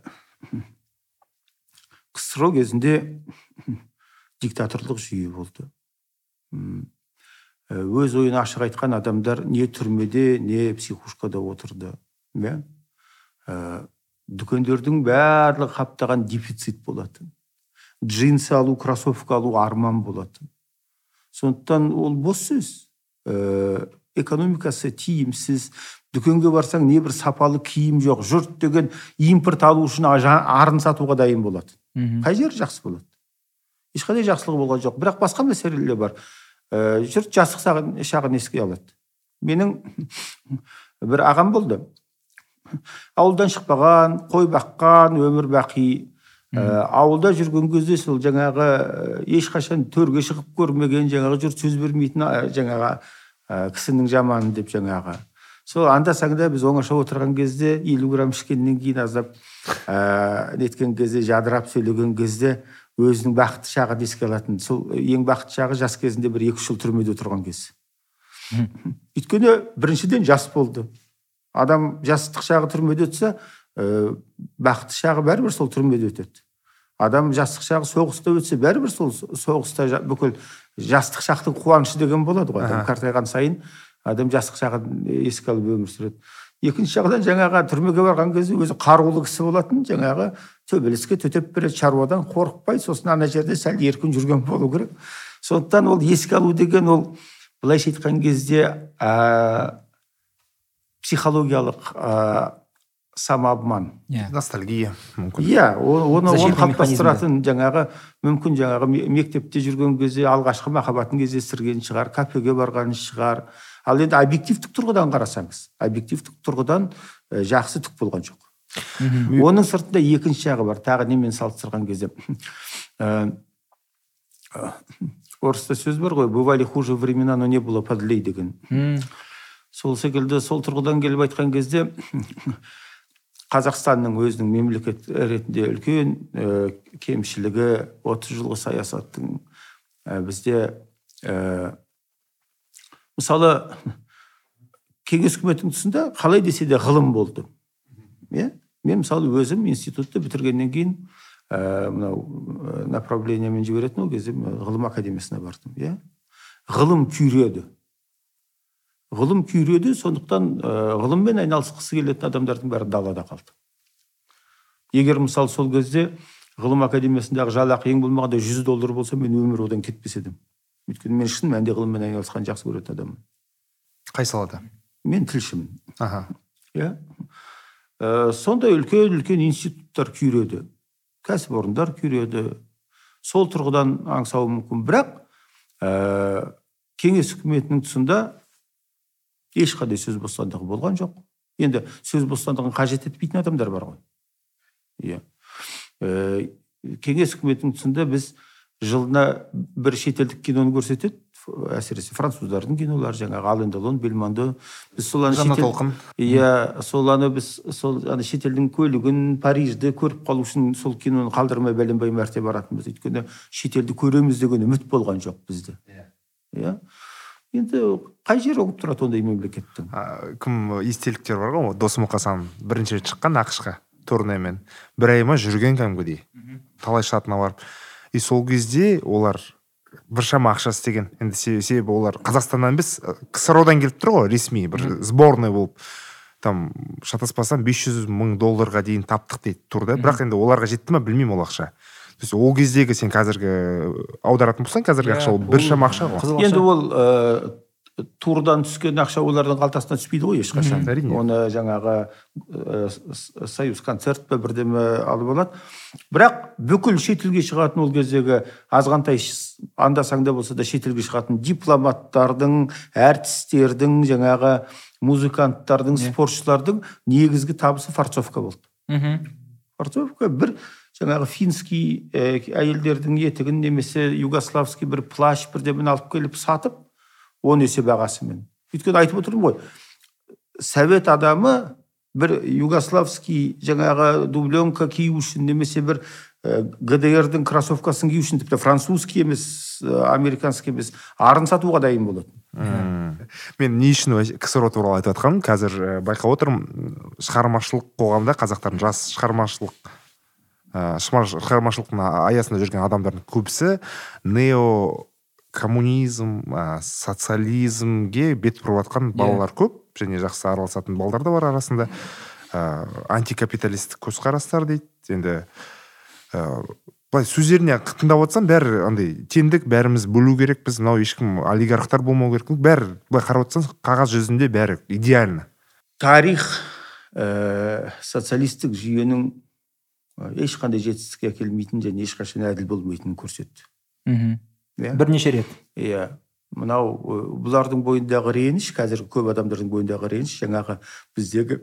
ксро кезінде диктаторлық жүйе болды. Ә, өз ойын ашық айтқан адамдар не түрмеде не психушкада отырды. Иә дүкендердің барлығы қаптаған дефицит болатын. Джинсы алу кроссовка алу арман болатын. Сондықтан ол бос сөз. Ә, экономикасы тиімсіз. Дүкенге барсаң не бір сапалы киім жоқ жұрт деген импорт алу үшін арын сатуға дайын болады қай жері жақсы болады? Ешқандай жақсылығы болған жоқ. Бірақ басқа мәселелер бар. Ә, жұрт жастық шағын, шағын еске алады. Менің бір ағам болды. Ауылдан шықпаған қой баққан өмір бақи. Ә, ауылда жүрген кезде сол жаңағы ә, ешқашан төрге шығып көрмеген жаңағы жұрт сөз бермейтін жаңағы ә, кісінің жаманы деп жаңағы. Сол анда санда біз оңаша отырған кезде елу грамм ішкеннен кейін аздап ә, неткен кезде жадырап сөйлеген кезде өзінің бақытты шағын еске алатын. Сол ең бақытты шағы жас кезінде бір екі үш жыл түрмеде тұрған кез. Өйткені біріншіден жас болды. Адам жастық шағы түрмеде өтсе ә, бақытты шағы бәрібір сол түрмеде өтеді. Адам жастық шағы соғыста өтсе бәрібір сол соғыста жа- бүкіл жастық шақтың қуанышы деген болады ғой. Адам қартайған сайын адам жастық шағын еске алып өмір сүреді. Екінші жағынан жаңағы түрмеге барған кезде өзі қарулы кісі болатын жаңағы төбелеске төтеп береді шаруадан қорықпай сосын ана жерде сәл еркін жүрген болу керек. Сондықтан ол еске алу деген ол былайша айтқан кезде ә, психологиялық ә, самообман. Иә. Ностальгия. Мүмкін. Иә оны оны қалыптастыратын жаңағы мүмкін жаңағы ме- мектепте жүрген кезде алғашқы махаббатын кездестірген шығар кафеге барған шығар. Ал енді объективтік тұрғыдан қарасаңыз объективтік тұрғыдан ә, жақсы түк болған жоқ. Оның сыртында екінші жағы бар. Тағы немен салыстырған кезде ә, ә, орыста сөз бар ғой бывали хуже времена но не было подлей деген. Мм. сол секілді сол тұрғыдан келіп айтқан кезде қазақстанның өзінің мемлекет ретінде үлкен ә, кемшілігі 30 жылғы саясаттың ә, бізде ә, мысалы кеңес үкіметінің тұсында қалай десе де ғылым болды. Иә? Мен мысалы өзім институтты бітіргеннен кейін ә, мынау направлениемен жіберетін ол кезде ғылым академиясына бардым. Иә? Ғылым күйреді. Ғылым күйреді сондықтан ә, ғылыммен айналысқысы келетін адамдардың бәрі далада қалды. Егер мысалы сол кезде ғылым академиясындағы жалақы ең болмағанда жүз доллар болса мен өмірі одан кетпес едім. Өйткені мен шын мәнінде ғылыммен айналысқанды жақсы көретін адаммын. Қай салада? Мен тілшімін. Аха. Иә. Ә, сондай үлкен үлкен институттар күйреді кәсіпорындар күйреді сол тұрғыдан аңсауы мүмкін. Бірақ ә, кеңес үкіметінің тұсында ешқандай сөз бостандығы болған жоқ. Енді сөз бостандығын қажет етпейтін адамдар бар ғой. Иә. Ә, кеңес үкіметінің тұсында біз жылына бір шетелдік киноны көрсетеді. Әсіресе француздардың кинолары жаңағы ален делон бельмондо. Біз сол жаңа толқын. Иә сол аны біз сол ана шетелдің көлігін парижді көріп қалу үшін сол киноны қалдырмай бәленбай мәрте баратынбыз. Өйткені шетелді көреміз деген үміт болған жоқ бізде. Иә. Енді қай жері ұғып тұрады ондай мемлекеттің? Кім естеліктер бар ғой досым мұқасан бірінші рет шыққан ақш қа турнемен бір ай ма жүрген кәдімгідей. Талай штатына барып. И сол кезде олар біршама ақша істеген. Енді себебі олар қазақстаннан емес ксро дан келіп тұр ғой ресми бір сборный болып. Там шатаспасам 500 мың долларға дейін таптық дейді тур да бірақ енді оларға жетті ма білмеймін ол ақша. То есть ол кездегі сен қазіргі аударатын болсаң қазіргі ақша ол біршама ақша ғой. енді ол турдан түскен ақша олардың қалтасына түспейді ғой ешқашан. Әрине. Оны жаңағы ә, союз концерт па бірдеме алып алады. Бірақ бүкіл шетелге шығатын ол кездегі азғантай анда санда болса да шетелге шығатын дипломаттардың әртістердің жаңағы музыканттардың спортшылардың негізгі табысы фарцовка болды. Мхм. Фарцовка бір жаңағы финский ә, әйелдердің етігін немесе югославский бір плащ бірдемені алып келіп сатып он есе бағасымен өйткені айтып отырмын ғой совет адамы бір югославский жаңағы дубленка кию үшін немесе бір гдрдың кроссовкасын кию үшін тіпті французский емес американский емес арын сатуға дайын болатын. Мен не үшін ксро туралы айтып жатқаным қазір байқап отырмын. Шығармашылық қоғамда қазақтардың жас шығармашылық шығармашылықтың аясында жүрген адамдардың көбісі нео коммунизм ә, социализмге бет бұрып жатқан балалар көп және жақсы араласатын балалар да бар арасында. Ә, антикапиталистік көзқарастар дейді. Енді ә, былай сөздеріне тыңдап отырсам бәрі андай теңдік бәріміз бөлу керекпіз. Мынау ешкім олигархтар болмау керек бәрі былай қарап отырсаң қағаз жүзінде бәрі идеально. Тарих ә, социалистік жүйенің ешқандай жетістікке әкелмейтінін және ешқашан әділ болмайтынын көрсетті. Мхм. Иә. бірнеше рет. Иә. Мынау бұлардың бойындағы реніш қазіргі көп адамдардың бойындағы реніш жаңағы біздегі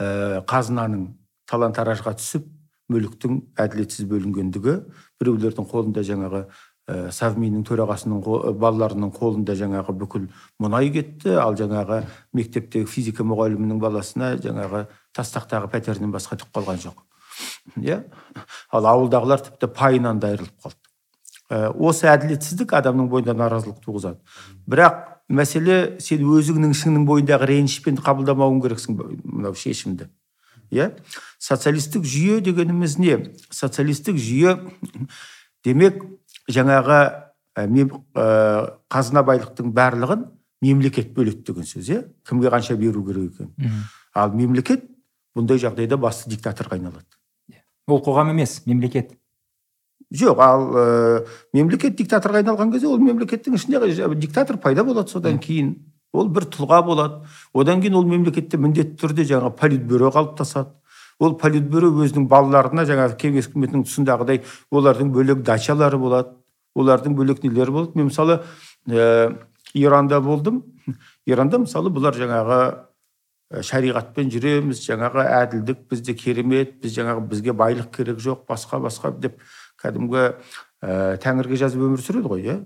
ә, қазынаның талан таражға түсіп мүліктің әділетсіз бөлінгендігі біреулердің қолында жаңағы ә, совминнің төрағасының балаларының қолында жаңағы бүкіл мұнай кетті ал жаңағы мектептегі физика мұғалімінің баласына жаңағы тастақтағы пәтерінен басқа түк қалған жоқ. Иә. Ал ауылдағылар тіпті пайынан да айырылып қалды. Осы әділетсіздік адамның бойында наразылық туғызады. Бірақ мәселе сен өзіңнің ішіңнің бойындағы ренішпен қабылдамауың керексің мынау шешімді. Иә? Социалистік жүйе дегеніміз не? Социалистік жүйе демек жаңағы ә, ә, қазына байлықтың барлығын мемлекет бөледі деген сөз иә? Кімге қанша беру керек екен? Ал мемлекет бұндай жағдайда басты диктаторға айналады. Иә. ол қоғам емес мемлекет. Жоқ ал ә, мемлекет диктаторға айналған кезде ол мемлекеттің ішінде диктатор пайда болады содан кейін. Ол бір тұлға болады. Одан кейін ол мемлекетте міндетті түрде жаңа политбюро қалыптасады. Ол политбюро өзінің балаларына жаңағы кеңес үкіметінің тұсындағыдай олардың бөлек дачалары болады. Олардың бөлек нелері болады. Мен мысалы ә, иранда болдым. Иранда мысалы бұлар жаңағы шариғатпен жүреміз жаңағы әділдік бізде керемет біз жаңағы бізге байлық керек жоқ басқа басқа деп кәдімгі ә, тәңірге жазып өмір сүреді ғой иә?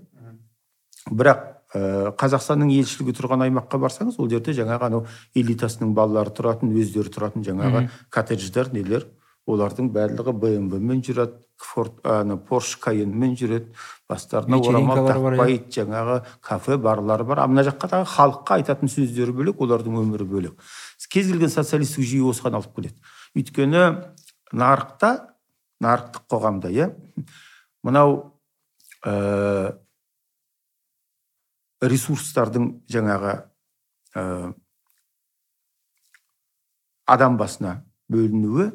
Бірақ ә, қазақстанның елшілігі тұрған аймаққа барсаңыз ол жерде жаңағы анау элитасының балалары тұратын өздері тұратын жаңағы коттедждер нелер олардың барлығы бмв мен жүреді форд ана порш каенмен жүреді бастарына орамал тақпайды жаңағы кафе барлары бар. Ал мына жаққа тағы халыққа айтатын сөздері бөлек олардың өмірі бөлек. Кез келген социалистік жүйе осыған алып келеді. Өйткені нарықта нарықтық қоғамда иә? Мынау ә, ресурстардың жаңағы ә, адам басына бөлінуі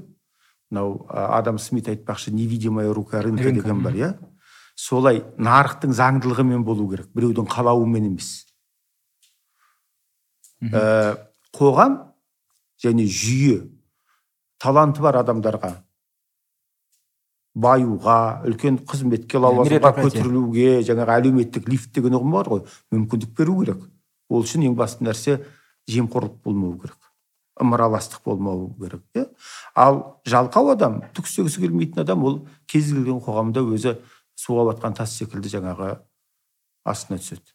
мынау адам смит айтпақшы невидимая рука рынка деген бар иә? Солай нарықтың заңдылығымен болу керек біреудің қалауымен емес. Ә, қоғам және жүйе таланты бар адамдарға баюға үлкен қызметке лауазымға көтерілуге жаңағы әлеуметтік лифт деген ұғым бар ғой мүмкіндік беру керек. Ол үшін ең басты нәрсе жемқорлық болмау керек ымыраластық болмау керек иә. Ал жалқау адам түк істегісі келмейтін адам ол кез келген қоғамда өзі суға батқан тас секілді жаңағы астына түседі.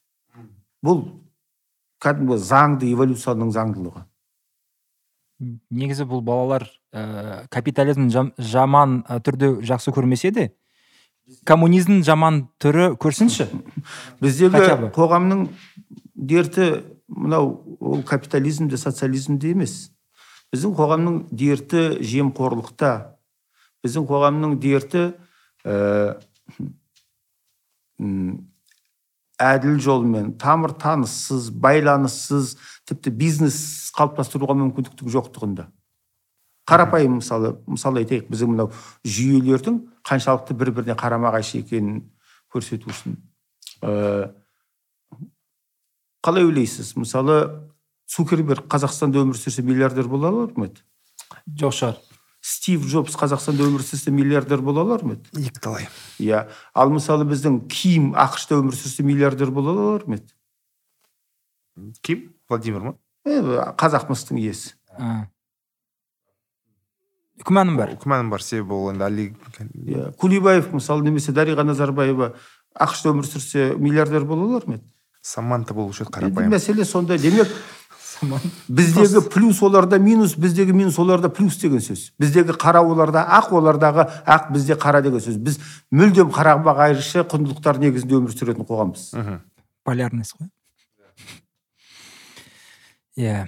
Бұл кәдімгі заңды эволюцияның заңдылығы. Негізі бұл балалар ә, капитализм жаман түрде жақсы көрмесе де коммунизмнің жаман түрі көрсінші. Біздегі қоғамның дерті мынау ол капитализмде социализмде емес. Біздің қоғамның дерті жемқорлықта. Біздің қоғамның дерті ә, әділ жолмен тамыр таныссыз байланыссыз тіпті бизнес қалыптастыруға мүмкіндіктің жоқтығында. Қарапайым мысалы мысалы айтайық біздің мынау жүйелердің қаншалықты бір біріне қарама қайшы екенін көрсету үшін. Ә, қалай ойлайсыз? Мысалы цукерберг қазақстанда өмір сүрсе миллиардер бола алар ма еді? Жоқ шығар. Стив джобс қазақстанда өмір сүрсе миллиардер бола алар ма еді? Екіталай. Иә. Ал мысалы біздің ким ақш та өмір сүрсе миллиардер бола алар ма еді? Ким? Владимир ма? Қазақ мыстың иесі. Күмәнім бар. Күмәнім бар себебі ол енді али иә кулибаев мысалы немесе дариға назарбаева ақш өмір сүрсе миллиардер бола алар ма еді? Саманта болушы еді қарапайым. мәселе сонда демек біздегі плюс оларда минус біздегі минус оларда плюс деген сөз. Біздегі қара оларда ақ олардағы ақ бізде қара деген сөз. Біз мүлдем қарама қайшы құндылықтар негізінде өмір сүретін қоғамбыз. Полярность қой. Иә.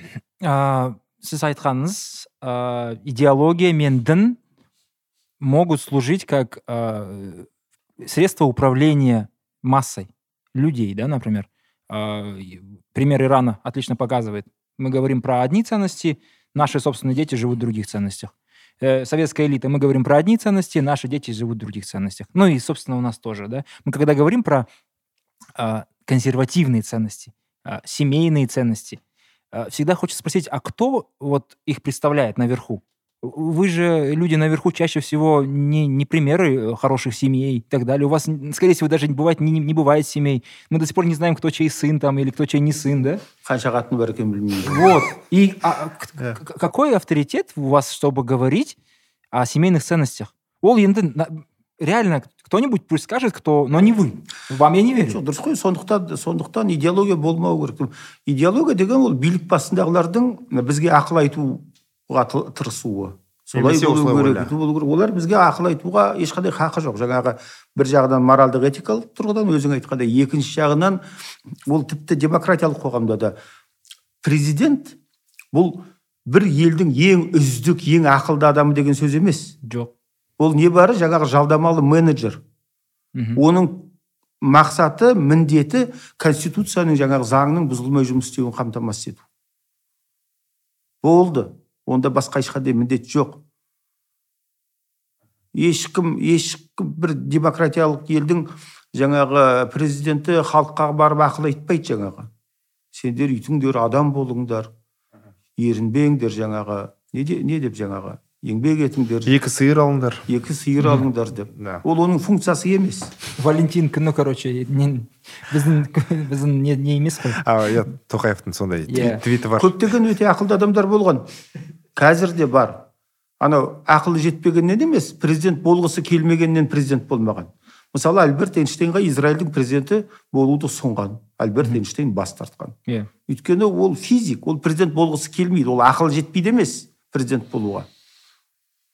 Сіз айтқаныңыз ә, идеология мен дін могут служить как ә, средство управления массой людей да например пример Ирана отлично показывает мы говорим про одни ценности, наши собственные дети живут в других ценностях. Э, советская элита, мы говорим про одни ценности, наши дети живут в других ценностях. Ну и, собственно, у нас тоже, да. Мы когда говорим про э, консервативные ценности, э, семейные ценности, э, всегда хочется спросить, а кто вот их представляет наверху? Вы же люди наверху чаще всего не, не примеры э, хороших семей и так далее. У вас, скорее всего, даже не бывает, не, не бывает семей. Мы до сих пор не знаем, кто чей сын там или кто чей не сын, да? Вот. И а, какой авторитет у вас, чтобы говорить о семейных ценностях? ол енді реально кто-нибудь пусть скажет кто но не вы. Вам я не верю. Жоқ дұрыс қой сондықтан сондықтан идеология болмау керек. Идеология деген ол билік басындағылардың бізге ақыл айту тырысуы. Солай болу керек. болу керек олар бізге ақыл айтуға ешқандай хақы жоқ. Жаңағы бір жағынан моральдық этикалық тұрғыдан өзің айтқандай екінші жағынан ол тіпті демократиялық қоғамда да. Президент бұл бір елдің ең үздік ең ақылды адамы деген сөз емес. Жоқ. Ол небары жаңағы жалдамалы менеджер. Оның мақсаты міндеті конституцияның жаңағы заңның бұзылмай жұмыс істеуін қамтамасыз ету. Болды. Онда басқа ешқандай міндет жоқ. Ешкім ешкім бір демократиялық елдің жаңағы президенті халыққа барып ақыл айтпайды жаңағы. Сендер үйтіңдер адам болыңдар. Ерінбеңдер жаңағы. Не, де, не деп жаңағы? Еңбек етіңдер. Екі сиыр алыңдар. Екі сиыр алыңдар деп. Да. ол оның функциясы емес. Валентин күні короче біздің біздің не, не емес қой. А иә тоқаевтың сондай yeah. Иә. твиті бар. Көптеген өте ақылды адамдар болған. Қазір де бар. Анау ақылы жетпегеннен емес президент болғысы келмегеннен президент болмаған. Мысалы альберт эйнштейнға израильдің президенті болуды ұсынған. Альберт эйнштейн бас тартқан. Иә. Yeah. өйткені ол физик ол президент болғысы келмейді ол ақылы жетпейді емес президент болуға.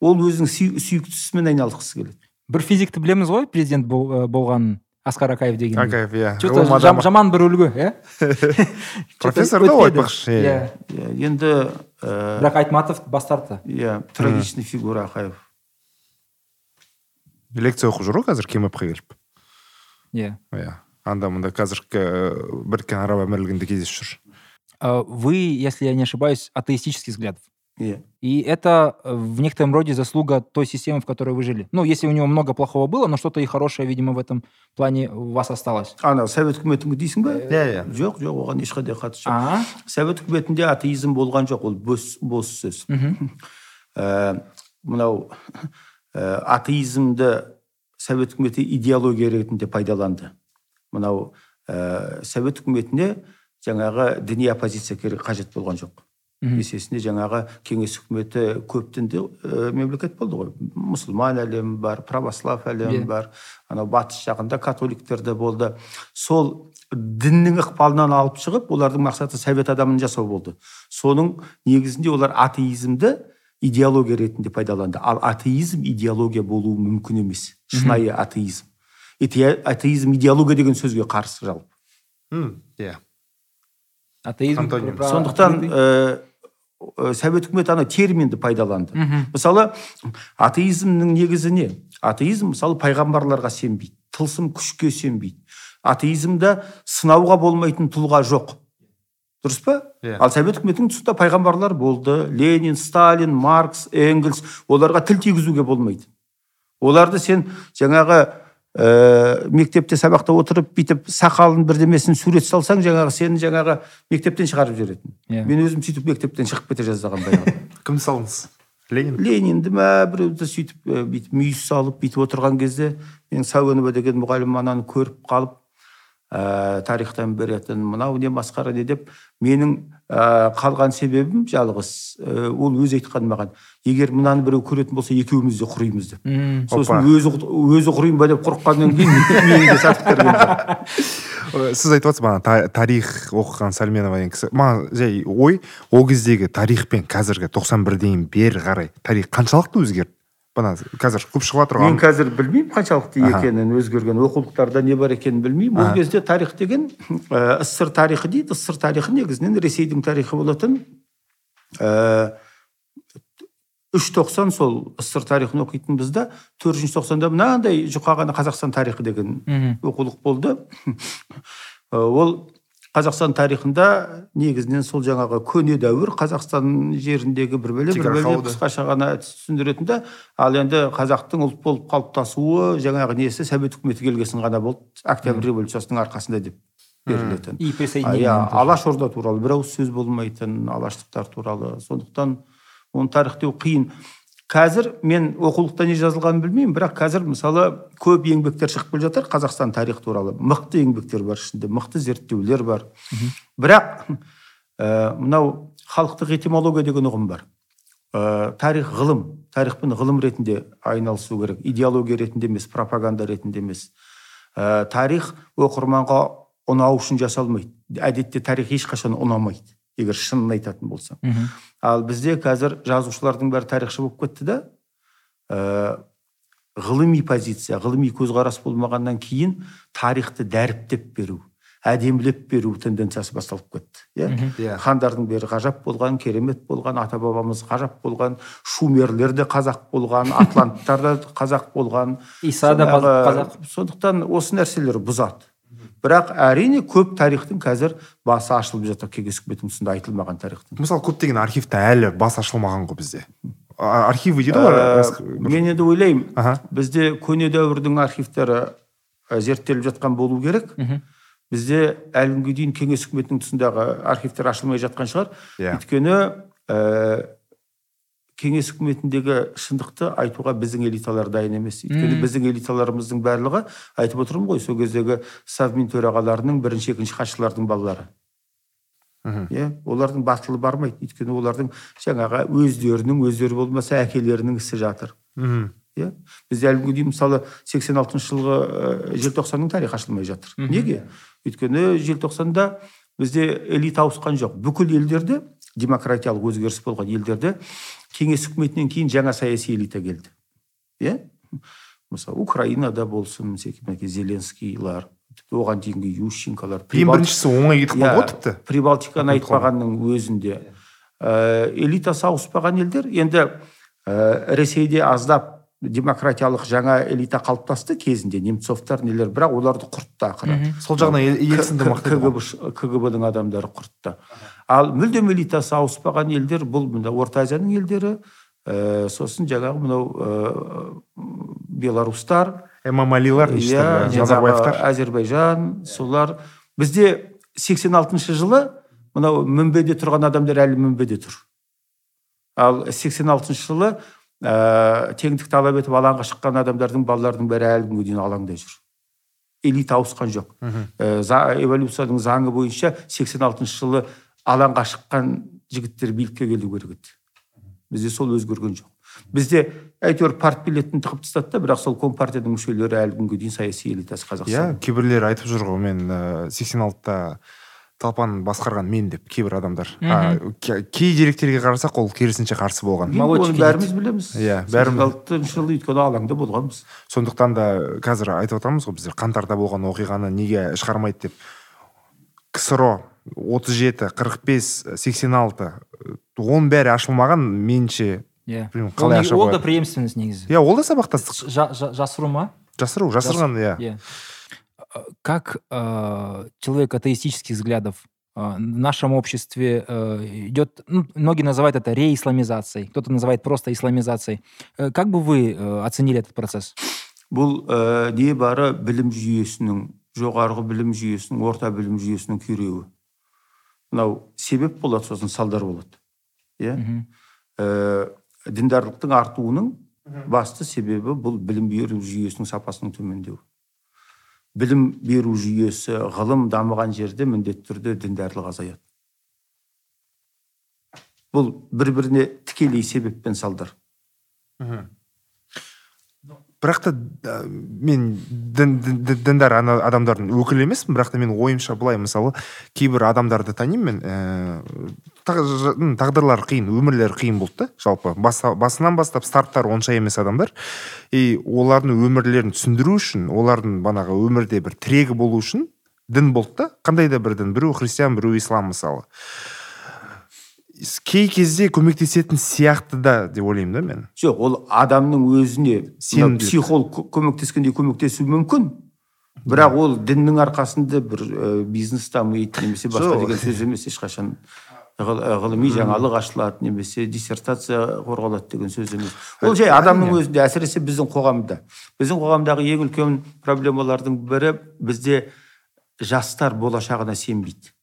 Ол өзінің сүйіктісімен айналысқысы келеді. Бір физикті білеміз ғой президент болғанын асқар акаев деген акаев иә. Жаман бір үлгі иә? Профессор да ол айтпақшы иә. Енді бірақ айтматов бас тартты иә трагичный фигура акаев лекция оқып жүр ғой қазір кемапқа келіп? Иә. Иә. Анда мында қазіргі біріккен араб әмірлігінде кездесіп жүр. Вы если я не ошибаюсь атеистических взглядов Yeah. И это э, в некотором роде заслуга той системы, в которой вы жили. Ну, если у него много плохого было, но что-то и хорошее, видимо, в этом плане у вас осталось. ана совет үкіметінікі дейсің ба иә иә жоқ жоқ оған ешқандай қатысы жоқ А, совет үкіметінде атеизм болған жоқ ол бос бос сөз Ә, мынау ә, атеизмді совет үкіметі идеология ретінде пайдаланды мынау ә, совет үкіметіне жаңағы діни оппозиция керек қажет болған жоқ есесіне жаңағы кеңес үкіметі көп дінді ә, мемлекет болды ғой. Мұсылман әлемі бар православ әлемі Иә. бар анау батыс жағында католиктер де болды. Сол діннің ықпалынан алып шығып олардың мақсаты совет адамын жасау болды. Соның негізінде олар атеизмді идеология ретінде пайдаланды. Ал атеизм идеология болуы мүмкін емес. Шынайы атеизм. Атеизм идеология деген сөзге қарсы жалпы. Иә. Атеизм. Сондықтан ә, совет үкіметі ана терминді пайдаланды. Мысалы атеизмнің негізі не? Атеизм мысалы пайғамбарларға сенбейді тылсым күшке сенбейді. Атеизмда сынауға болмайтын тұлға жоқ. Дұрыс па? Иә. ал совет үкіметінің тұсында пайғамбарлар болды. Ленин сталин маркс энгельс оларға тіл тигізуге болмайды. Оларды сен жаңағы ә, мектепте сабақта отырып бүйтіп сақалын бірдемесін сурет салсаң жаңағы сені жаңағы мектептен шығарып жіберетін. Иә. мен өзім сөйтіп мектептен шығып кете жаздағанмын баяғыда кімді салдыңыз ленин? Ленинді ма біреуді сөйтіп ә, бүйтіп мүйіз салып бүйтіп отырған кезде менің сәуенова деген мұғалім ананы көріп қалып ә, тарихтан беретін мынау не масқара не? деп менің ә, қалған себебім жалғыз ә, ол өзі айтқан маған егер мынаны біреу көретін болса екеуміз де құримыз деп. Сосын өзі өзі құриын ба деп қорыққаннан кейін мені де сатып берген жоқ сіз айтып отырсыз бағана та- тарих оқыған сәлменова деген кісі. Маған жай ой ол кездегі тарих пен қазіргі 91-ден бері қарай тарих қаншалықты өзгерді? Мына қазір көп шығып жатыр ғой. мен қазір білмеймін қаншалықты екенін өзгерген оқулықтарда не бар екенін білмеймін. Ол кезде тарих деген ә, тарихы дейді. Сср тарихы негізінен ресейдің тарихы болатын ә, үш тоқсан сол сср тарихын оқитынбызда төртінші тоқсанда мынандай жұқа ғана қазақстан тарихы деген оқулық болды. Ә, ол қазақстан тарихында негізінен сол жаңағы көне дәуір қазақстан жеріндегі бір бөле бір бөле қысқаша ғана түсіндіретін да ал енді қазақтың ұлт болып қалыптасуы жаңағы несі? Совет үкіметі келгесін ғана болды октябрь революциясының арқасында деп берілетін. Иә алаш орда туралы бір ауыз сөз болмайтын алаштықтар туралы. Сондықтан оны тарих деу қиын. Қазір мен оқулықта не жазылғанын білмеймін бірақ қазір мысалы көп еңбектер шығып келе жатыр қазақстан тарихы туралы. Мықты еңбектер бар ішінде мықты зерттеулер бар. Бірақ ә, мынау халықтық этимология деген ұғым бар. Ә, тарих ғылым тарихпен ғылым ретінде айналысу керек идеология ретінде емес пропаганда ретінде емес. Ә, тарих оқырманға ұнау үшін жасалмайды. Әдетте тарих ешқашан ұнамайды егер шынын айтатын болсаң Мгм. Ал бізде қазір жазушылардың бәрі тарихшы болып кетті да. Ә, ғылыми позиция ғылыми көзқарас болмағаннан кейін тарихты дәріптеп беру әдемілеп беру тенденциясы басталып кетті иә. Иә. хандардың бәрі ғажап болған керемет болған ата бабамыз ғажап болған шумерлер де қазақ болған атланттар да қазақ болған. Иса да қазақ. сондықтан осы нәрселер бұзады. Бірақ әрине көп тарихтың қазір басы ашылып жатыр. Кеңес үкіметінің тұсында айтылмаған тарихтың. Мысалы көптеген архивте әлі бас ашылмаған ғой бізде. Архивы дейді ғой бір- мен енді ойлаймын бізде көне дәуірдің архивтері ә, зерттеліп жатқан болу керек. Бізде әлі күнге дейін кеңес үкіметінің тұсындағы архивтер ашылмай жатқан шығар. Иә. өйткені ә, кеңес үкіметіндегі шындықты айтуға біздің элиталар дайын емес. Өйткені біздің элиталарымыздың барлығы айтып отырмын ғой сол кездегі совмин төрағаларының бірінші екінші хатшылардың балалары. Иә олардың батылы бармайды. Өйткені олардың жаңағы өздерінің өздері болмаса әкелерінің ісі жатыр. Мхм. Иә бізде әлі күнге дейін мысалы 86 жылғы ә, желтоқсанның тарихы ашылмай жатыр. Неге? Өйткені желтоқсанда бізде элита ауысқан жоқ. Бүкіл елдерде демократиялық өзгеріс болған елдерде кеңес үкіметінен кейін жаңа саяси элита келді. Иә? Мысалы украинада болсын мінекей зеленскийлар оған дейінгі ющенколар ең біріншісі оңай кетіп қалды ғой тіпті. Прибалтиканы айтпағанның өзінде. Ә, элитасы ауыспаған елдер енді ә, ресейде аздап демократиялық жаңа элита қалыптасты кезінде немцовтар нелер бірақ оларды құртты ақыры. Сол жағынан ел- елсінді мақтайды ғой. кгб ның адамдары құртты. Ал мүлдем элитасы ауыспаған елдер бұл мына орта азияның елдері ә, сосын жаңағы мынау ә, беларустар эмамалилар иә назарбаевтар. әзербайжан солар. Бізде 86 жылы мынау мінбеде тұрған адамдар әлі мінбеде тұр. Ал 86 жылы ә, теңдік талап етіп алаңға шыққан адамдардың балалардың бәрі әлі күнге дейін алаңда жүр. Элита ауысқан жоқ. Ә, эволюцияның заңы бойынша 86 жылы алаңға шыққан жігіттер билікке келу керек еді бізде сол өзгерген жоқ. Бізде әйтеуір партбилетін тығып тастады да бірақ сол компартияның мүшелері әлі күнге дейін саяси элитасы қазақстан. Иә кейбіреулер айтып жүр ғой мен сексен алтыда талпан басқарған мен деп кейбір адамдар. А, кей деректерге қарасақ ол керісінше қарсы болған. Оны бәріміз білеміз. Иә бәріміз. алтыншы жылы өйткені алаңда болғанбыз. Сондықтан да қазір айтып отырмыз ғой біздер қаңтарда болған оқиғаны неге шығармайды деп. ксро отыз жеті қырық бес сексен алты оның бәрі ашылмаған меніңше иә. қалай ол да преемственность негізі. Иә ол да сабақтастық. Жасыру ма? Жасыру жасырған иә. Иә как э, человек атеистических взглядов э, в нашем обществе э, идет, ну, многие называют это реисламизацией, кто-то называет просто исламизацией. Э, как бы вы э, оценили этот процесс? бұл ә, не бары білім жүйесінің жоғарғы білім жүйесінің орта білім жүйесінің күйреуі. Мынау себеп болады сосын салдар болады иә? Ә, діндарлықтың артуының басты себебі бұл білім беру жүйесінің сапасының төмендеуі. Білім беру жүйесі ғылым дамыған жерде міндетті түрде діндарлық азаяды. Бұл бір біріне тікелей себеппен салдар. Бірақ та мен діндар адамдардың өкілі емеспін бірақ та мен ойымша былай мысалы кейбір адамдарды танимын мен ііі ә, тағдырлары қиын өмірлері қиын болды да жалпы. Басынан бастап старттары онша емес адамдар. И олардың өмірлерін түсіндіру үшін олардың банағы өмірде бір тірегі болу үшін дін болды да қандай да бір дін біреу христиан біреу ислам мысалы. Кей кезде көмектесетін сияқты да деп ойлаймын да мен. жоқ ол адамның өзіне сен психолог көмектескендей көмектесуі мүмкін. Бірақ ол діннің арқасында бір ә, бизнес дамиды немесе басқа деген сөз емес ешқашан ғылыми жаңалық ашылады немесе диссертация қорғалады деген сөз емес. Ол жай адамның өзінде әсіресе біздің қоғамда. Біздің қоғамдағы ең үлкен проблемалардың бірі бізде жастар болашағына сенбейді.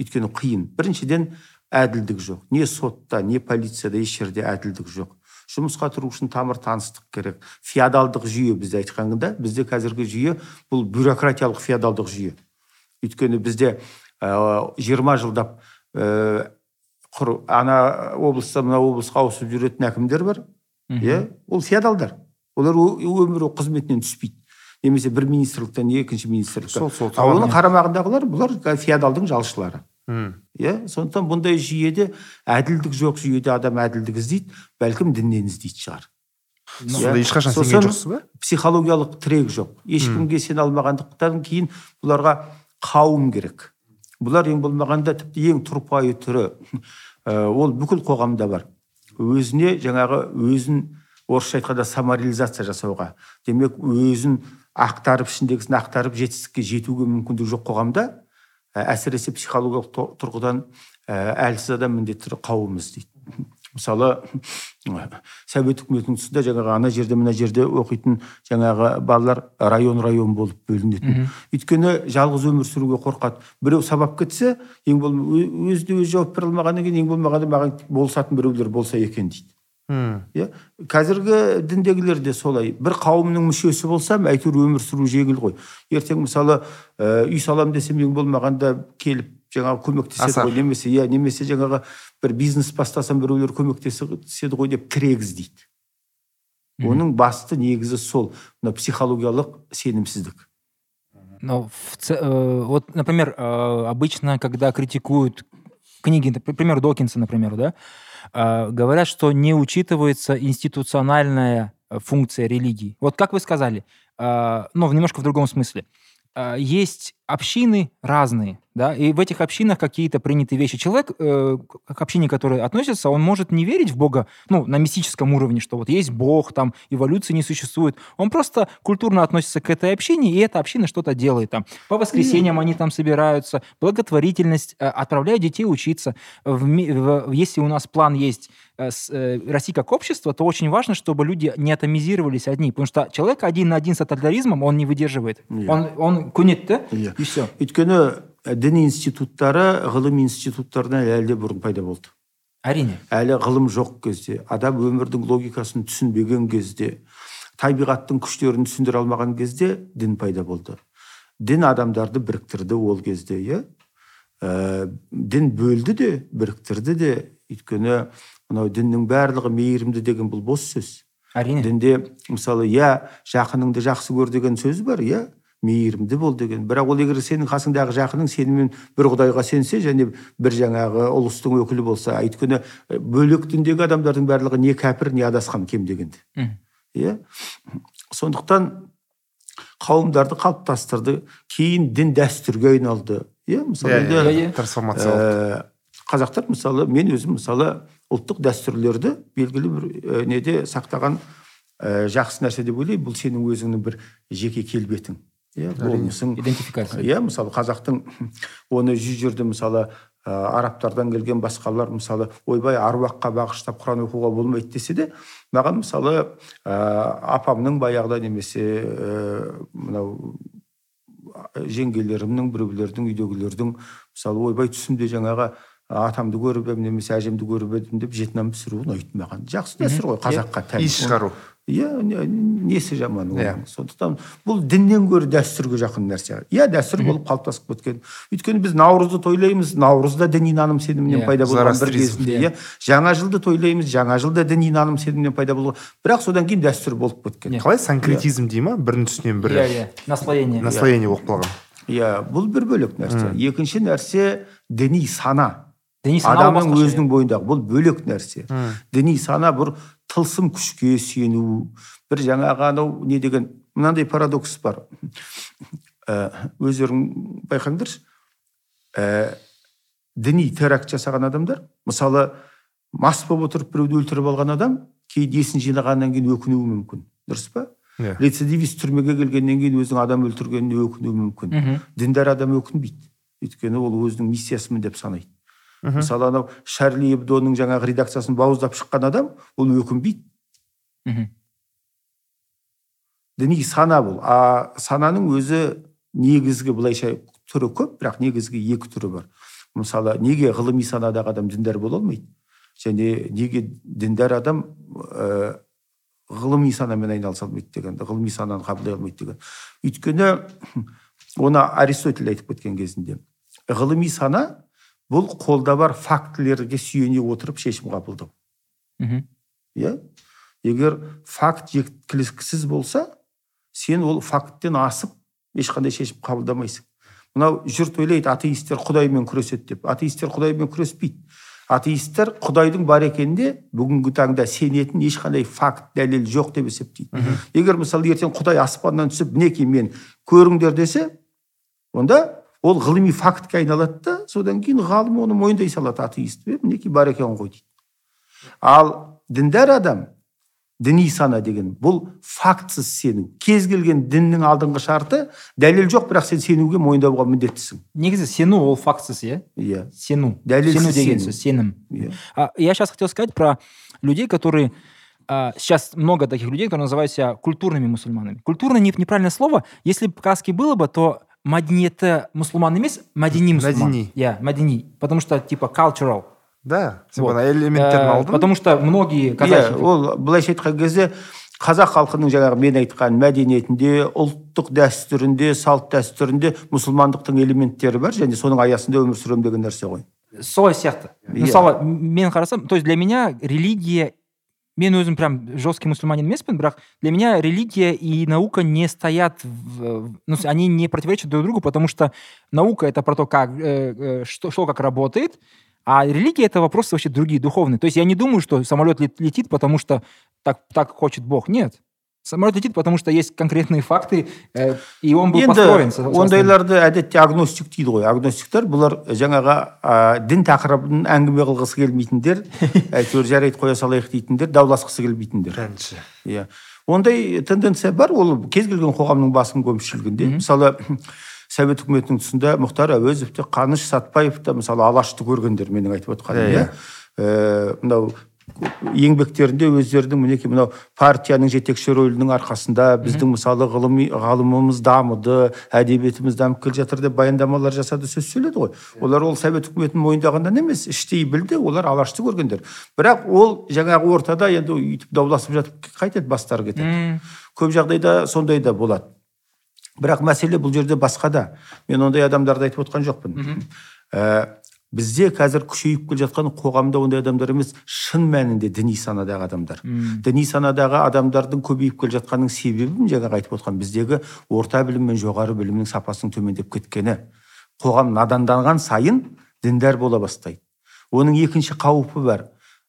Өйткені қиын. Біріншіден әділдік жоқ. Не сотта не полицияда еш жерде әділдік жоқ. Жұмысқа тұру үшін тамыр таныстық керек. Феодалдық жүйе бізде айтқанда бізде қазіргі жүйе бұл бюрократиялық феодалдық жүйе. Өйткені бізде жиырма жылдап ә, құр ана облыстан мына облысқа ауысып жүретін әкімдер бар иә? Ол феодалдар. Олар өмірі қызметінен түспейді. Немесе бір министрліктен екінші министрлікке сол сол оның қарамағындағылар бұлар феодалдың жалшылары. Иә сондықтан бұндай жүйеде әділдік жоқ жүйеде адам әділдік іздейді бәлкім діннен іздейтін шығар. Сонда ешқашан сенген жоқсыз ба? психологиялық тірек жоқ. Ешкімге сене алмағандықтан кейін бұларға қауым керек. Бұлар ең болмағанда тіпті ең тұрпайы түрі. Ол бүкіл қоғамда бар. Өзіне жаңағы өзін орысша айтқанда самореализация жасауға. Демек өзін ақтарып ішіндегісін ақтарып жетістікке жетуге мүмкіндігі жоқ қоғамда. Әсіресе психологиялық тұрғыдан ә, әлсіз адам міндетті түрде қауым іздейді мысалы совет үкіметінің тұсында жаңағы ана жерде мына жерде оқитын жаңағы балалар район район болып бөлінетін. Өйткені жалғыз өмір сүруге қорқады. Біреу сабап кетсе ең болмаса өзіне өзі жауап бере алмағаннан кейін ең болмағанда маған болысатын біреулер болса екен дейді. Иә? Қазіргі діндегілер де солай. Бір қауымның мүшесі болсам әйтеуір өмір сүру жеңіл ғой. Ертең мысалы ә, үй салам десем ең болмағанда келіп жаңағы көмектеседі ғой. Немесе иә немесе жаңағы бір бизнес бастасам біреулер көмектеседі ғой деп тірек іздейді оның басты негізі сол. Мына психологиялық сенімсіздік. Но в, э, вот например э, обычно когда критикуют книги например докинса например да говорят, что не учитывается институциональная э, функция религии. Вот как вы сказали, а, но ну, немножко в другом смысле. А, есть общины разные, да, и в этих общинах какие-то принятые вещи. Человек э, к общине, который относится, он может не верить в Бога, ну, на мистическом уровне, что вот есть Бог, там, эволюции не существует. Он просто культурно относится к этой общине, и эта община что-то делает там. По воскресеньям они там собираются, благотворительность, э, отправляют детей учиться. В, в, если у нас план есть э, с, э, России как общество, то очень важно, чтобы люди не атомизировались одни, потому что человек один на один с тоталитаризмом, он не выдерживает. Yeah. Он, он көнет, да? Yeah. И все. Өйткені дін институттары ғылым институттарынан әлі де бұрын пайда болды әрине әлі ғылым жоқ кезде адам өмірдің логикасын түсінбеген кезде табиғаттың күштерін түсіндіре алмаған кезде дін пайда болды дін адамдарды біріктірді ол кезде иә дін бөлді де біріктірді де өйткені мынау діннің барлығы мейірімді деген бұл бос сөз. Әрине. Дінде мысалы иә жақыныңды жақсы көр деген сөз бар иә мейірімді бол деген. Бірақ ол егер сенің қасыңдағы жақының сенімен бір құдайға сенсе және бір жаңағы ұлыстың өкілі болса өйткені бөлек діндегі адамдардың барлығы не кәпір не адасқан кем дегенде иә? Сондықтан қауымдарды қалыптастырды кейін дін дәстүрге айналды. Иә мысалы енді трансформация қазақтар мысалы мен өзім мысалы ұлттық дәстүрлерді белгілі бір неде сақтаған ә, жақсы нәрсе деп ойлаймын. Бұл сенің өзіңнің бір жеке келбетің. Иә болмысың. Идентификация. Иә мысалы қазақтың оны жүз жерде мысалы ә, арабтардан келген басқалар мысалы ойбай аруаққа бағыштап құран оқуға болмайды десе де маған мысалы ә, апамның баяғыда немесе ә, мынау жеңгелерімнің біреулердің үйдегілердің мысалы ойбай түсімде жаңағы атамды көріп едім немесе әжемді көріп едім деп жеті пісіру ұнайды маған жақсы дәстүр ғой қазаққа тән. Иіс шығару. Иә несі жаман оның yeah. сондықтан бұл діннен гөрі дәстүрге жақын нәрсе. Иә дәстүр болып қалыптасып кеткен. Өйткені біз наурызды тойлаймыз. Наурыз да діни наным сенімінен yeah. пайда болған бір кезінде иә. жаңа жылды тойлаймыз жаңа жыл да діни наным сенімінен пайда болған бірақ содан кейін дәстүр болып кеткен. Қалай? Санкретизм дей ма? Бірінің үстінен бірі. Иә иә. Наслоение. Наслоение болып қалған. Иә бұл бір бөлек нәрсе. Екінші нәрсе діни сана. Діни сана адамның өзінің бойындағы бұл бөлек нәрсе. Діни сана бір тылсым күшке сену бір жаңағы анау не деген мынандай парадокс бар. Ә, өздерің байқаңдаршы. Ә, діни теракт жасаған адамдар мысалы мас болып отырып біреуді өлтіріп алған адам кейін есін жинағаннан кейін өкінуі мүмкін. Дұрыс па? Yeah. Иә. рецидивист түрмеге келгеннен кейін өзінің адам өлтіргеніне өкінуі мүмкін. Mm -hmm. діндар адам өкінбейді. Өйткені ол өзінің миссиясымын деп санайды. Мысалы анау шарли эбдоның жаңағы редакциясын бауыздап шыққан адам ол өкінбейді мхм. Діни сана бұл. А сананың өзі негізгі былайша түрі көп бірақ негізгі екі түрі бар. Мысалы неге ғылыми санадағы адам діндар бола алмайды? Және неге діндар адам ә, ғылыми санамен айналыса алмайды деген ғылыми сананы қабылдай алмайды деген. Өйткені оны аристотель айтып кеткен кезінде ғылыми сана бұл қолда бар фактілерге сүйене отырып шешім қабылдау. Иә? Егер факт жеткіліксіз болса сен ол факттен асып ешқандай шешім қабылдамайсың. Мынау жұрт ойлайды атеисттер құдаймен күреседі деп. Атеисттер құдаймен күреспейді. Атеисттер құдайдың бар екеніне бүгінгі таңда сенетін ешқандай факт дәлел жоқ деп есептейді. Егер мысалы ертең құдай аспаннан түсіп мінекей мен көріңдер десе онда ол ғылыми фактке айналады да содан кейін ғалым оны мойындай салады атеист мінекей бар екен ғой дейді. Ал діндар адам діни сана деген бұл фактсыз сену кез келген діннің алдыңғы шарты дәлел жоқ бірақ сен сенуге мойындауға міндеттісің. Негізі сену ол фактсыз иә? Иә. Сену. Сену деген сөз сенім. Yeah. а, я сейчас хотел сказать про людей которые а, сейчас много таких людей, которые называют себя культурными мусульманами. Культурно не, неправильное слово. Если бы сказки было бы, то мәдениеті мұсылман емес мәдени мұсылман мәдени иә мәдени потому что типа cultural. Да вот. элементтерін алдың потому что многие казахи иә ол былайша айтқан кезде қазақ халқының жаңағы мен айтқан мәдениетінде ұлттық дәстүрінде салт дәстүрінде мұсылмандықтың элементтері бар. Және соның аясында өмір сүремін деген нәрсе ғой. Солай сияқты. Мысалы мен қарасам то есть для меня религия мен өзім прям жесткий мусульманин емеспін бірақ для меня религия и наука не стоят в, ну, они не противоречат друг другу потому что наука это про то как э, э, что что как работает а религия это вопросы вообще другие духовные то есть я не думаю что самолет летит потому что так так хочет Бог нет Самолет потому что есть конкретные факты э, и он был построен ондайларды әдетте агностик дейді ғой. Агностиктер бұлар жаңағы ә, дін тақырыбын әңгіме қылғысы келмейтіндер әйтеуір жарайды қоя салайық дейтіндер дауласқысы келмейтіндер. Иә. Ондай тенденция бар ол кез келген қоғамның басым көпшілігінде. Мысалы совет үкіметінің тұсында мұхтар әуезов те қаныш сәтбаев та мысалы алашты көргендер менің айтып отқаным иә. мынау еңбектерінде өздерінің мінекей мынау партияның жетекші рөлінің арқасында біздің мысалы ғылыми ғалымымыз дамыды әдебиетіміз дамып келе жатыр деп баяндамалар жасады сөз сөйледі ғой. Олар ол совет үкіметін мойындағаннан емес іштей білді олар алашты көргендер. Бірақ ол жаңағы ортада енді өйтіп дауласып жатып қайтеді бастары кетеді. Көп жағдайда сондай да болады. Бірақ мәселе бұл жерде басқада мен ондай адамдарды айтып отқан жоқпын. Бізде қазір күшейіп келе жатқан қоғамда ондай адамдар емес. Шын мәнінде діни санадағы адамдар. Үм. діни санадағы адамдардың көбейіп келе жатқанының себебін жаңағы айтып отқан біздегі орта білім мен жоғары білімнің сапасының төмендеп кеткені. Қоғам наданданған сайын діндар бола бастайды. Оның екінші қаупі бар.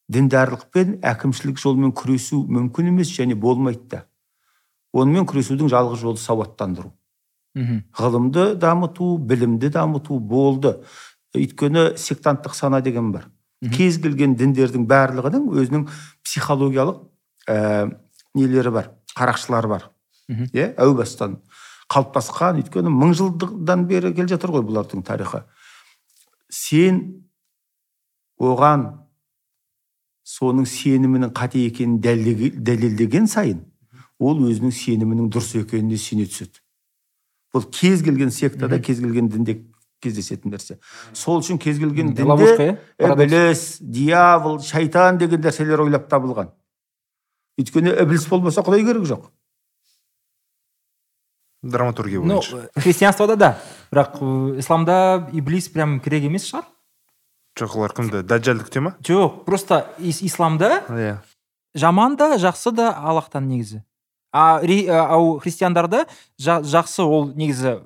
Діндарлықпен әкімшілік жолмен күресу мүмкін емес және болмайды да. Онымен күресудің жалғыз жолы сауаттандыру. Ғылымды дамыту білімді дамыту болды. Өйткені сектанттық сана деген бар. Кез келген діндердің барлығының өзінің психологиялық ә, нелері бар қарақшылары бар. Иә әу бастан қалыптасқан өйткені мың жылдан бері келе жатыр ғой бұлардың тарихы. Сен оған соның сенімінің қате екенін дәлелдеген сайын ол өзінің сенімінің дұрыс екеніне сене түседі. Бұл кез келген сектада кез келген дінде кездесетін нәрсе. Сол үшін кез келген дінде ібіліс дьявол шайтан деген нәрселер ойлап табылған. Өйткені ібіліс болмаса құдай керек жоқ. Драматургия бойынша. ну христианствода да. Бірақ исламда иблис прям керек емес шығар. Жоқ олар кімді? Дәджалдікте ма? Жоқ просто исламда иә. жаман да жақсы да аллахтан негізі. А ау христиандарда жақсы ол негізі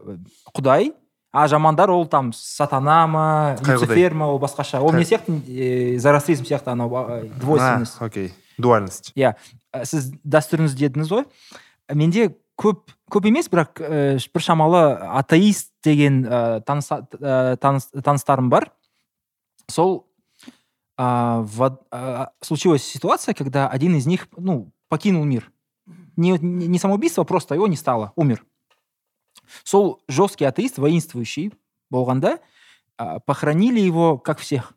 құдай а жамандар ол там сатана ма люцифер ма ол басқаша. Ол не сияқты зороастризм сияқты анау двойственность. Окей. Дуальность. Иә. Сіз дәстүріңіз дедіңіз ғой. Менде көп көп емес бірақ ә, бір шамалы атеист деген ә, таныс, ә, таныстарым бар. Сол ә, в, ә, случилась ситуация когда один из них ну покинул мир. Не, не самоубийство просто его не стало. Умер. Сол жесткий атеист воинствующий болғанда ә, похоронили его как всех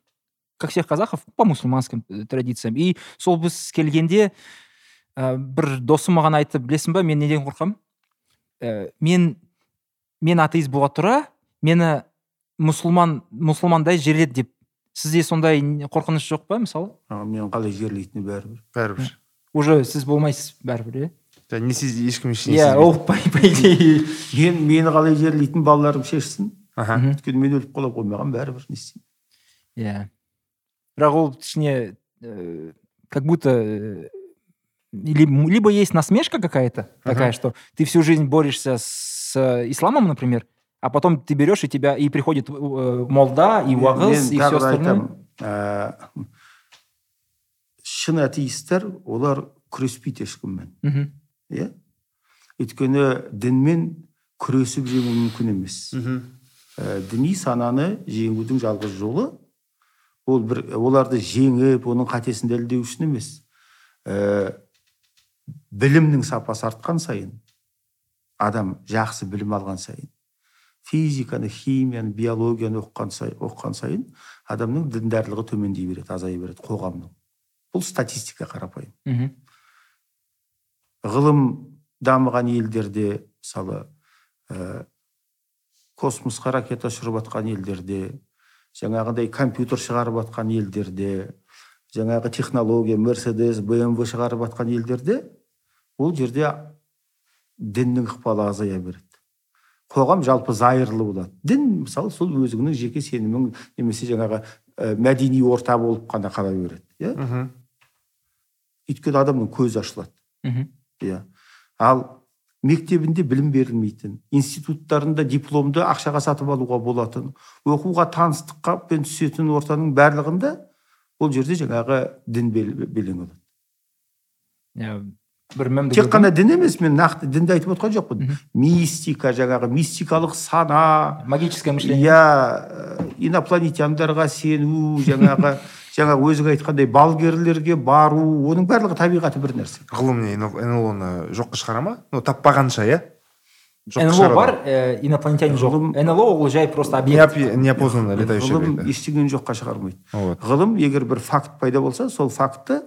как всех казахов по мусульманским э, традициям. И сол біз келгенде ә, бір досым маған айтты білесің ба мен неден қорқамын ә, мен мен атеист бола тұра мені мұсылман мұсылмандай жерледі деп. Сізде сондай қорқыныш жоқ па мысалы? Мен қалай жерлейтіні бәрібір. Бәрібір. Уже сіз болмайсыз бәрібір иә? Не ешкім ештеңе иә ол по идее мен мені қалай жерлейтін балаларым шешсін. Аха. Өйткені мен өліп қала ғой маған бәрібір не істеймін. Иә. Бірақ ол ішіне э, как будто э, либо есть насмешка какая-то такая, что ты всю жизнь борешься с исламом, например, а потом ты берешь и тебя и приходит э, молда и уағыз и все остальное. шын атеисттер олар күреспейді ешкіммен. Иә? Өйткені дінмен күресіп жеңу мүмкін емес. Ә, діни сананы жеңудің жалғыз жолы ол бір оларды жеңіп оның қатесін дәлелдеу үшін емес. Ә, білімнің сапасы артқан сайын адам жақсы білім алған сайын физиканы химияны биологияны оқыған сайын, оқыған сайын адамның діндарлығы төмендей береді азая береді қоғамның. Бұл статистика қарапайым. Ғылым дамыған елдерде мысалы ә, космосқа ракета ұшырып жатқан елдерде жаңағыдай компьютер шығарып жатқан елдерде жаңағы технология мерседес бмв шығарып жатқан елдерде ол жерде діннің ықпалы азая береді. Қоғам жалпы зайырлы болады. Дін мысалы сол өзіңнің жеке сенімің немесе жаңағы ә, мәдени орта болып қана қала береді иә? Өйткені адамның көзі ашылады. Иә. Ал мектебінде білім берілмейтін институттарында дипломды ақшаға сатып алуға болатын оқуға таныстықпен түсетін ортаның барлығында ол жерде жаңағы дін белең алады. Иә тек қана дін емес мен нақты дінді айтып отқан жоқпын. Мистика жаңағы мистикалық сана. Магическое мышление. Иә инопланетяндарға сену жаңағы жаңағы өзің айтқандай балгерлерге бару оның барлығы табиғаты бір нәрсе. Ғылым не нлоны жоққа шығара ма? Ну таппағанша иә? Нло бар ә, инопланетянин жоқ. Нло ол жай просто объект. Неопознанный летающий ғылым ештеңені жоққа шығармайды. Вот. ғылым егер бір факт пайда болса сол фактті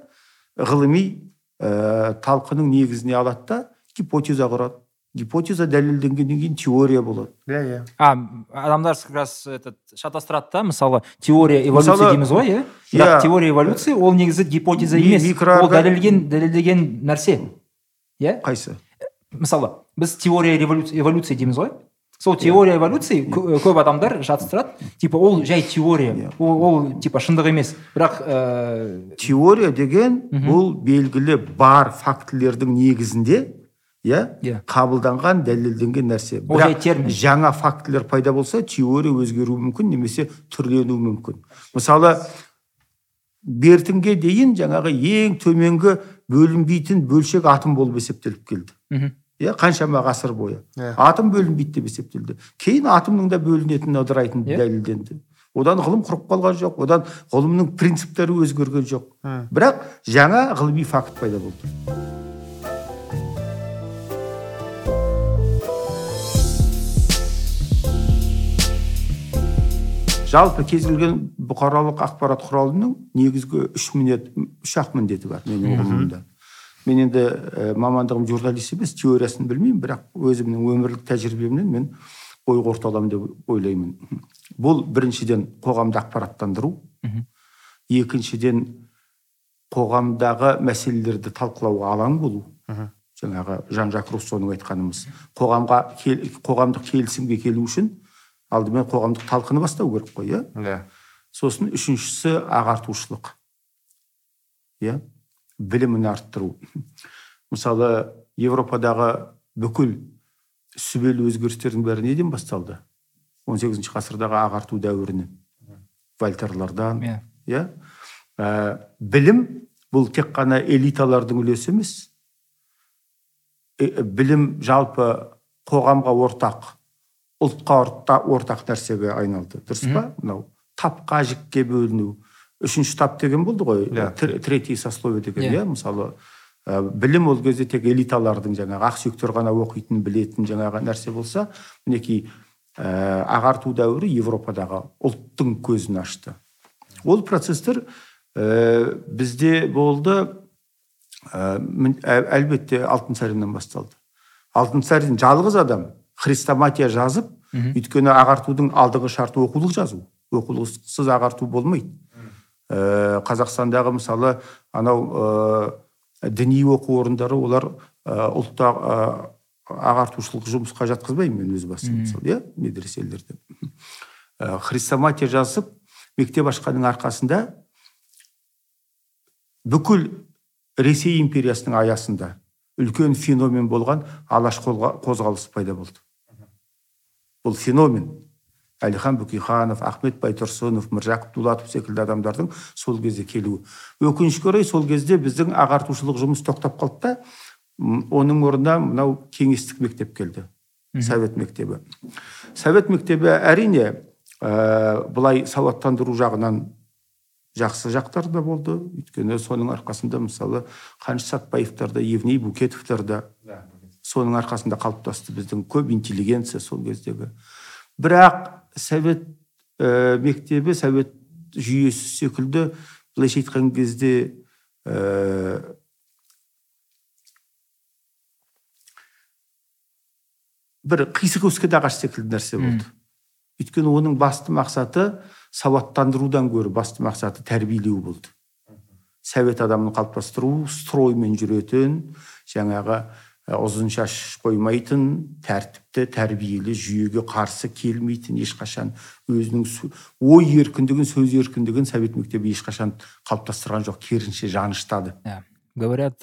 ғылыми ә, талқының негізіне алады да гипотеза құрады. Гипотеза дәлелденгеннен кейін теория болады. Иә иә. А адамдар как раз этот шатастырады да мысалы теория эволюция дейміз ғой иә? Бірақ теория эволюция ол негізі гипотеза емес. Ол дәлелген дәлелдеген нәрсе. Иә? Қайсы? Мысалы біз теория эволюция дейміз ғой. Сол теория эволюции көп адамдар жатыстырады типа ол жай теория. Ол, ол типа шындық емес. Бірақ ә... теория деген бұл белгілі бар фактілердің негізінде иә? Yeah. қабылданған дәлелденген нәрсе. Жай термин? жаңа фактілер пайда болса теория өзгеруі мүмкін немесе түрленуі мүмкін. Мысалы бертінге дейін жаңағы ең төменгі бөлінбейтін бөлшек атом болып есептеліп келді. Иә қаншама ғасыр бойы. Yeah. атом бөлінбейді деп есептелді. Кейін атомның да бөлінетіні ыдырайтыны yeah. дәлелденді. Одан ғылым құрып қалған жоқ одан ғылымның принциптері өзгерген жоқ. Бірақ жаңа ғылыми факт пайда болды. Жалпы кез келген бұқаралық ақпарат құралының негізгі үш міндет үш ақ міндеті бар менің ұғымымда мен енді ә, мамандығым журналист емес теориясын білмеймін бірақ өзімнің өмірлік тәжірибемнен мен ой қорыталамын деп ойлаймын. Бұл біріншіден қоғамды ақпараттандыру. Екіншіден қоғамдағы мәселелерді талқылауға алаң болу. Жаңағы жан жак руссоның айтқанымыз. Қоғамға кел, қоғамдық келісімге келу үшін алдымен қоғамдық талқыны бастау керек қой иә? Иә. Сосын үшіншісі ағартушылық. Иә? Білімін арттыру. Мысалы европадағы бүкіл сүбелі өзгерістердің бәрі неден басталды? 18 сегізінші ғасырдағы ағарту дәуірінен. Вольтерлардан. Иә. Yeah. ә, білім бұл тек қана элиталардың үлесі емес. Ә, білім жалпы қоғамға ортақ. Ұлтқа ортақ нәрсеге айналды. Дұрыс па? Мынау тапқа жікке бөліну. Үшінші тап деген болды ғой. Yeah. Иә. третий сословие деген иә. yeah. мысалы ә, білім ол кезде тек элиталардың жаңағы ақсүйектер ғана оқитын білетін жаңағы нәрсе болса мінекей ә, ағарту дәуірі европадағы ұлттың көзін ашты. Ол процесстер ә, бізде болды ә, әлбетте алтынсариннан басталды. Алтынсарин жалғыз адам хрестоматия жазып өйткені ағартудың алдыңғы шарты оқулық жазу. Оқулықсыз ағарту болмайды. Ә, қазақстандағы мысалы анау ә, діни оқу орындары олар ә, ұлтта ә, ағартушылық жұмысқа жатқызбаймын мен өз басым мысалы иә медреселерде. Ә, хрестоматия жазып мектеп ашқанның арқасында бүкіл ресей империясының аясында үлкен феномен болған алаш қозғалысы пайда болды. Бұл феномен әлихан бөкейханов ахмет байтұрсынов міржақып дулатов секілді адамдардың сол кезде келуі. Өкінішке орай сол кезде біздің ағартушылық жұмыс тоқтап қалды да оның орнына мынау кеңестік мектеп келді. Совет мектебі. Совет мектебі әрине ә, былай сауаттандыру жағынан жақсы жақтары да болды. Өйткені соның арқасында мысалы қаныш сәтбаевтар да евней букетовтар да. Соның арқасында қалыптасты біздің көп интеллигенция сол кездегі. Бірақ совет ә, мектебі совет жүйесі секілді былайша айтқан кезде ә, бір қисық өскен ағаш секілді нәрсе болды. Өйткені оның басты мақсаты сауаттандырудан гөрі басты мақсаты тәрбиелеу болды. Совет адамын қалыптастыру строймен жүретін жаңағы ұзын шаш қоймайтын тәртіпті тәрбиелі жүйеге қарсы келмейтін ешқашан өзінің ой еркіндігін сөз еркіндігін совет мектебі ешқашан қалыптастырған жоқ керісінше жаныштады yeah. говорят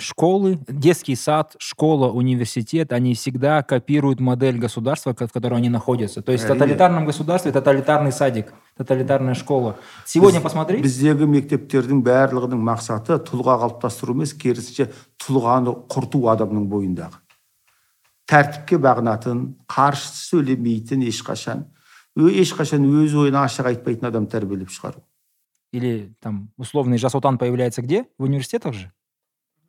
школы, детский сад, школа, университет, они всегда копируют модель государства, в котором они находятся. То есть в тоталитарном государстве тоталитарный садик, тоталитарная школа. Сегодня посмотри. Біздегі мектептердің барлығының мақсаты тұлға қалыптастыру емес, керісінше тұлғаны құрту адамның бойындағы. Тәртіпке бағынатын, қарсы сөйлемейтін ешқашан, ешқашан өз ойын ашық айтпайтын адам тәрбиелеп шығару. Или там условный жас отан появляется где? В университетах же?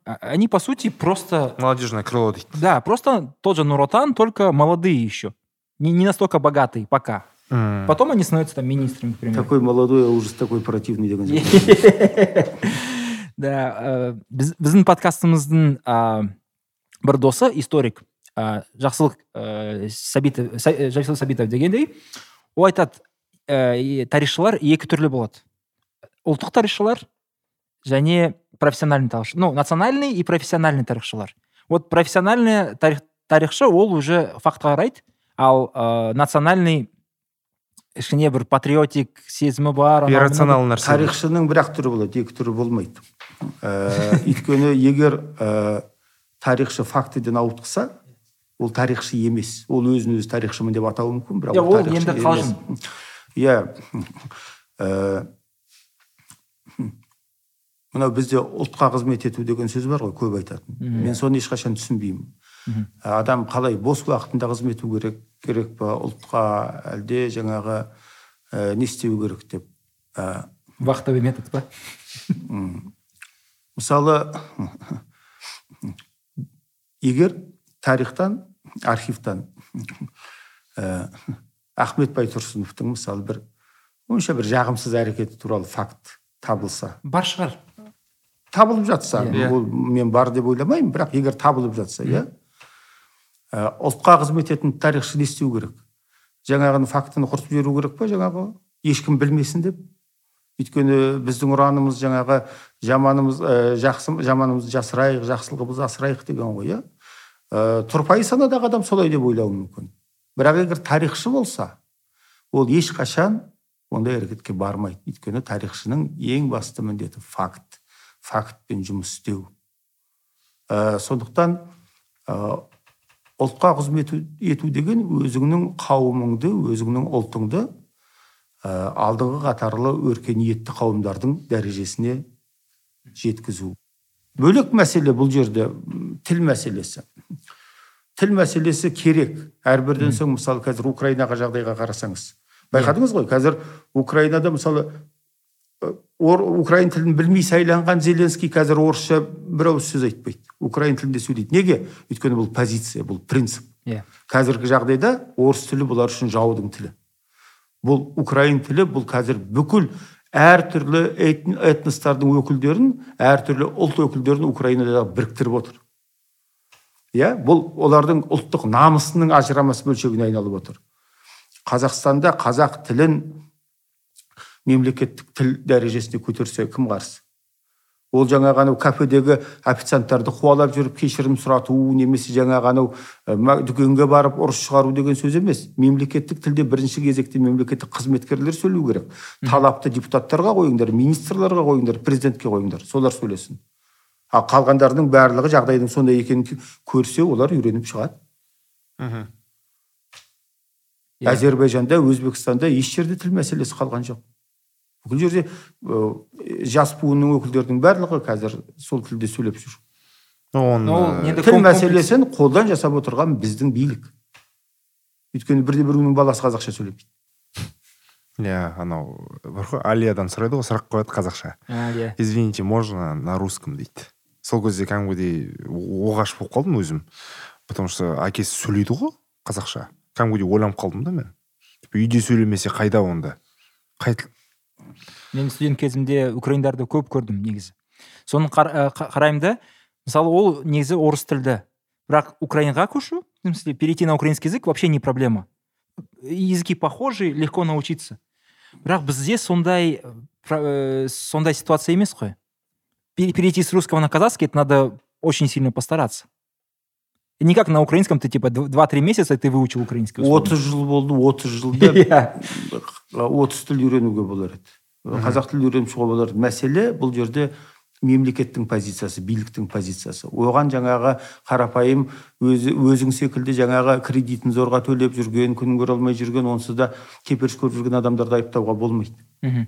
А, они, по сути, просто... Молодежное крыло. Да, просто тот же Нуротан, только молодые еще. Не, не настолько богатые пока. Mm. Потом они становятся там министрами, например. Такой молодой, а ужас такой противный деген да біздің подкастымыздың бір досы историк жақсылық сәбитов жақсылық сәбитов дегендей ол айтады тарихшылар екі түрлі болады. Ұлттық тарихшылар және профессиональный тарихшы ну национальный и профессиональный тарихшылар. Вот профессиональный тарих, тарихшы ол уже фактқа қарайды. Ал ә, национальный кішкене бір патриотик сезімі бар иррационал нәрсе. Тарихшының бір ақ түрі болады екі түрі болмайды. Ә, өйткені егер ә, тарихшы фактіден ауытқыса ол тарихшы емес. Ол өзін өзі тарихшымын деп атауы мүмкін бірақ ол енді қалжың. Иә. Мынау бізде ұлтқа қызмет ету деген сөз бар ғой көп айтатын. Мен соны ешқашан түсінбеймін. Адам қалай бос уақытында қызмет ету керек керек па? Ұлтқа әлде жаңағы ә, не істеу керек деп? Ә, вахтовый метод па? мысалы егер тарихтан архивтан ә, ахмет байтұрсыновтың мысалы бір онша бір жағымсыз әрекеті туралы факт табылса. Бар шығар. Табылып жатса. Yeah. ол мен бар деп ойламаймын бірақ егер табылып жатса иә? Ә, ұлтқа қызмет ететін тарихшы не істеу керек? Жаңағыны фактіні құртып жіберу керек па? Жаңағы ешкім білмесін деп? Өйткені біздің ұранымыз жаңағы жаманымыз ә, жақсы жаманымызды жасырайық жақсылығымызды асырайық деген ғой иә? Ә, тұрпайы санадағы адам солай деп ойлауы мүмкін. Бірақ егер тарихшы болса ол ешқашан ондай әрекетке бармайды. Өйткені тарихшының ең басты міндеті факт. Фактпен жұмыс істеу. Ә, сондықтан ұлтқа қызмет ету деген өзіңнің қауымыңды өзіңнің ұлтыңды ә, алдыңғы қатарлы өркениетті қауымдардың дәрежесіне жеткізу. Бөлек мәселе бұл жерде тіл мәселесі. Тіл мәселесі керек. Әрбірден соң мысалы қазір украинаға жағдайға қарасаңыз. Байқадыңыз ғой қазір украинада мысалы украин тілін білмей сайланған зеленский қазір орысша бір ауыз сөз айтпайды. Украин тілінде сөйлейді. Неге? Өйткені бұл позиция бұл принцип. Иә. Yeah. қазіргі жағдайда орыс тілі бұлар үшін жаудың тілі. Бұл украин тілі бұл қазір бүкіл әртүрлі этностардың өкілдерін әртүрлі ұлт өкілдерін украинада біріктіріп отыр. Иә? Бұл олардың ұлттық намысының ажырамас бөлшегіне айналып отыр. Қазақстанда қазақ тілін мемлекеттік тіл дәрежесіне көтерсе кім қарсы? Ол жаңағы анау кафедегі официанттарды қуалап жүріп кешірім сұрату немесе жаңағы анау дүкенге барып ұрыс шығару деген сөз емес. Мемлекеттік тілде бірінші кезекте мемлекеттік қызметкерлер сөйлеу керек. Талапты депутаттарға қойыңдар министрлерге қойыңдар президентке қойыңдар. Солар сөйлесін. Ал қалғандарының барлығы жағдайдың сондай екенін көрсе олар үйреніп шығады. Мхм. Әзербайжанда өзбекстанда еш жерде тіл мәселесі қалған жоқ. Бүкіл жерде жас буынның өкілдерінің барлығы қазір сол тілде сөйлеп жүр. Оны тіл мәселесін қолдан жасап отырған біздің билік. Өйткені бірде біреуінің баласы қазақша сөйлемейді. Иә анау бар ғой алиядан сұрайды ғой сұрақ қояды қазақша. Иә. Извините можно на русском дейді. Сол кезде кәдімгідей оғаш болып қалдым өзім. Потому что әкесі сөйлейді ғой қазақша. Кәдімгідей ойланып қалдым да мен. Үйде сөйлемесе қайда онда? Қай мен студент кезімде украиндарды көп көрдім негізі соны э, қараймын да мысалы ол негізі орыс тілді бірақ украинға көшу в смысле перейти на украинский язык вообще не проблема языки похожи легко научиться бірақ бізде сондай ә, сондай ситуация емес қой перейти с русского на казахский это надо очень сильно постараться не как на украинском ты типа два-три месяца ты выучил украинский отыз жыл болды отыз жылда отыз тіл үйренуге болар еді Қазақ тілін үйреніп шығуға болар мәселе бұл жерде мемлекеттің позициясы биліктің позициясы. Оған жаңағы қарапайым өзі өзің секілді жаңағы кредитін зорға төлеп жүрген күнін көре алмай жүрген онсыз да теперіш көріп жүрген адамдарды айыптауға болмайды. Мхм.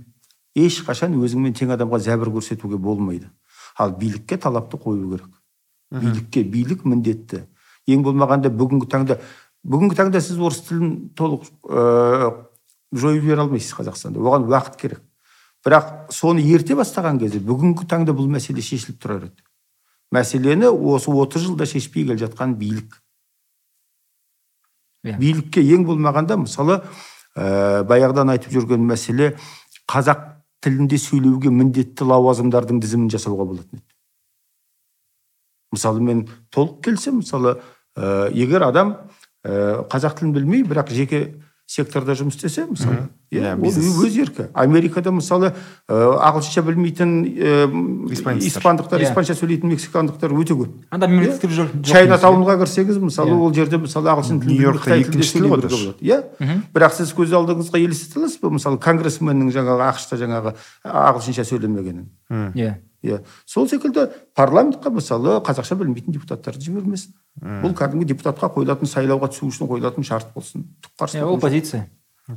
Ешқашан өзіңмен тең адамға зәбір көрсетуге болмайды. Ал билікке талапты қою керек. Билікке билік міндетті. Ең болмағанда бүгінгі таңда бүгінгі таңда сіз орыс тілін толық ә, жойып жібере алмайсыз қазақстанда. Оған уақыт керек. Бірақ соны ерте бастаған кезде бүгінгі таңда бұл мәселе шешіліп тұрар еді мәселені осы отыз жылда шешпей келе жатқан билік. Иә. Билікке ең болмағанда мысалы ә, баяғыдан айтып жүрген мәселе қазақ тілінде сөйлеуге міндетті лауазымдардың тізімін жасауға болатын еді. Мысалы мен толық келісемін. Мысалы ә, егер адам ә, қазақ тілін білмей бірақ жеке секторда жұмыс істесе мысалы. Иә Иә, ол өз еркі. Америкада мысалы ә, ағылшынша білмейтін ә, Испанецтер. испандықтар Иә. испанша сөйлейтін мексикандықтар өте көп. Анда мемлекеттік жоқ жоқ чайна таунға кірсеңіз мысалы Иә. ол жерде мысалы ағылшын тілін қытай тілінде екінші тіл ғой болады. Иә. Бірақ сіз көз алдыңызға елестете аласыз ба мысалы конгрессменнің жаңағы ақш та жаңағы ағылшынша сөйлемегенін. Иә иә. Иә. Сол секілді парламентқа мысалы қазақша білмейтін депутаттарды жібермесін. Бұл кәдімгі депутатқа қойылатын сайлауға түсу үшін қойылатын шарт болсын. Түк қарсы иә ол позиция.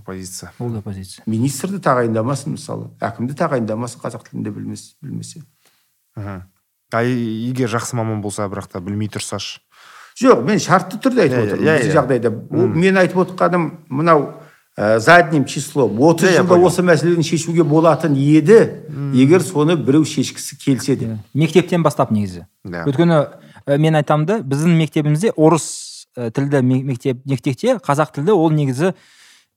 Позиция. Ол да позиция. Министрді тағайындамасын мысалы. Әкімді тағайындамасын қазақ тілінде білмес білмесе. Мхм. А егер жақсы маман болса бірақ та білмей тұрса ше жоқ мен шартты түрде айтып Иә, отырмын. иә, біздің иә. жағдайда Ол мен айтып отқаным мынау ә, задним числом отыз Иә, иә, жылда осы мәселені шешуге болатын еді. Егер соны біреу шешкісі келсе де. Иә. мектептен бастап негізі. Да. өйткені ә, мен айтамын да біздің мектебімізде орыс ә, тілді ме- мектеп мектепте қазақ тілді ол негізі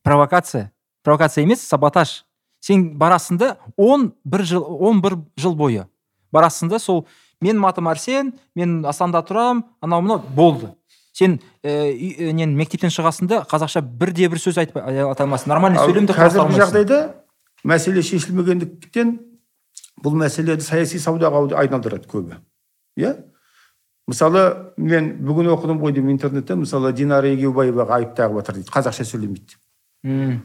провокация. Провокация емес саботаж. Сен барасың да он бір жыл он бір жыл бойы барасың да сол мен атым арсен мен астанда тұрамын анау мынау болды. Сен ә, нен мектептен шығасың да қазақша бірде бір сөз айтпай айта алмайсың. Нормальный Ал сөйлем де қазіргі жағдайда мәселе шешілмегендіктен бұл мәселені саяси саудаға айналдырады көбі. Иә? Мысалы мен бүгін оқыдым ғой деймін интернетте мысалы динара егеубаеваға айып тағып жатыр дейді қазақша сөйлемейді М,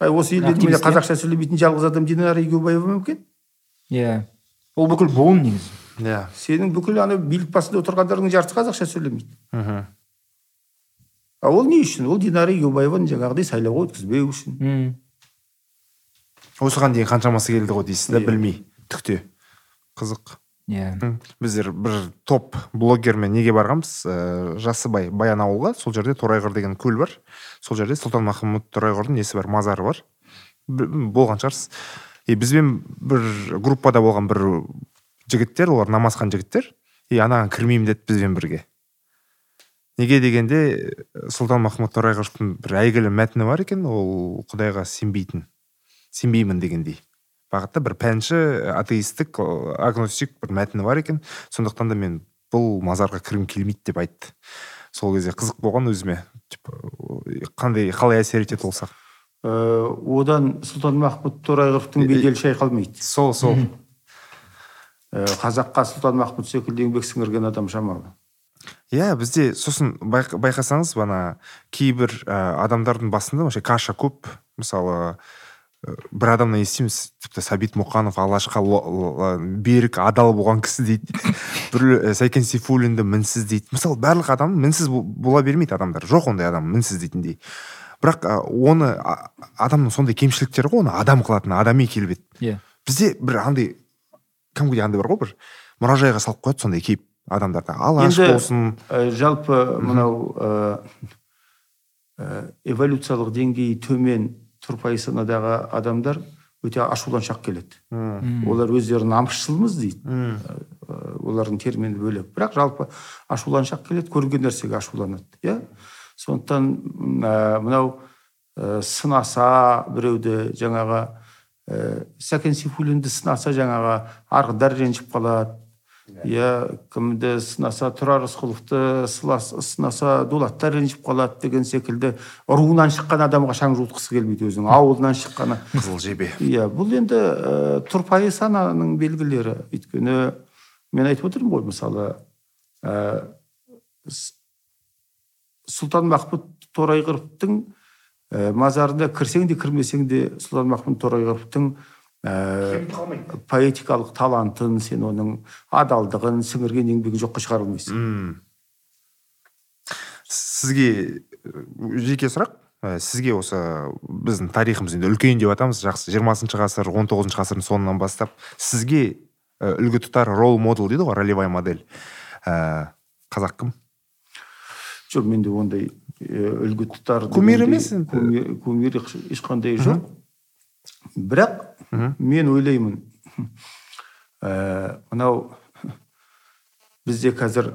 Ай, осы елде міне иә? қазақша сөйлемейтін жалғыз адам динара егеубаева ма екен иә. Ол бүкіл буын негізі. Иә. Сенің бүкіл ана билік басында отырғандардың жартысы қазақша сөйлемейді. Мхм. А ол не үшін? Ол динара егеубаеваны жаңағыдай сайлауға өткізбеу үшін. М, осыған дейін қаншамасы келді ғой дейсіз да Иә. білмей түкте. Қызық. Иә. М. біздер бір топ блогермен неге барғанбыз? Ә, жасыбай баянауылға. Сол жерде торайғыр деген көл бар. Сол жерде сұлтан махмұд торайғырдың несі бар? Мазары бар. Болған шығарсыз. И бізбен бір группада болған бір жігіттер олар намазхан жігіттер. И анаған кірмеймін деді бізбен бірге. Неге дегенде ә, сұлтан махмұд торайғыровтың бір әйгілі мәтіні бар екен. Ол құдайға сенбейтін сенбеймін дегендей. Бағытта бір пәнші атеистік ы, агностик бір мәтіні бар екен. Сондықтан да мен бұл мазарға кіргім келмейді деп айтты. Сол кезде қызық болған өзіме. Типа, қандай қалай әсер етеді ол саған Ә, одан сұлтан махмұд торайғыровтың беделі шайқалмайды. Сол сол. Ә, қазаққа сұлтан махмұд секілді еңбек сіңірген адам шамалы. Иә бізде сосын байқ- байқасаңыз ана кейбір ә, адамдардың басында вообще каша көп. Мысалы бір адамнан естиміз тіпті сәбит мұқанов алашқа берік адал болған кісі дейді. Бір ә, сәкен сейфуллинді мінсіз дейді. Мысалы барлық адам мінсіз бол- бола бермейді адамдар. Жоқ ондай адам мінсіз дейтіндей бірақ ә, оны адамның сондай кемшіліктері ғой оны адам қылатын адами келбет. Иә. Бізде бір андай кәдімгідей андай бар ғой бір мұражайға салып қояды сондай кейіп адамдарды. Алаш Енді- болсын. Ә, жалпы мынау ә, эволюциялық деңгейі төмен тұрпайы санадағы адамдар өте ашуланшақ келеді олар өздерін намысшылмыз дейді М. Ә, олардың термині бөлек бірақ жалпы ашуланшақ келеді көрген нәрсеге ашуланады иә сондықтан ә, мынау ә, сынаса біреуді жаңағы ә, сәкен сейфуллинді сынаса жаңағы арғындар ренжіп қалады иә кімді сынаса тұрар рысқұловты сынаса дулаттар ренжіп қалады деген секілді руынан шыққан адамға шаң жуытқысы келмейді өзінің ауылынан шыққаны. Қызыл жебе. Иә бұл енді ә, тұрпайы сананың белгілері. Өйткені мен айтып отырмын ғой мысалы ә, сұлтан махмұд торайғыровтың ә, мазарына кірсең де кірмесең де сұлтан махмұд торайғыровтың ә, поэтикалық талантын сен оның адалдығын сіңірген еңбегін жоққа шығара алмайсың сізге жеке сұрақ. Сізге осы біздің тарихымыз енді үлкен деп атамыз. Жақсы жиырмасыншы ғасыр он тоғызыншы ғасырдың соңынан бастап сізге үлгі тұтар рол модел дейді ғой ролевой модель. Ә, қазақ кім? Жоқ менде ондай үлгі тұтар кумир емес енді? кумир ешқандай жоқ. Бірақ мен ойлаймын ә, мынау бізде қазір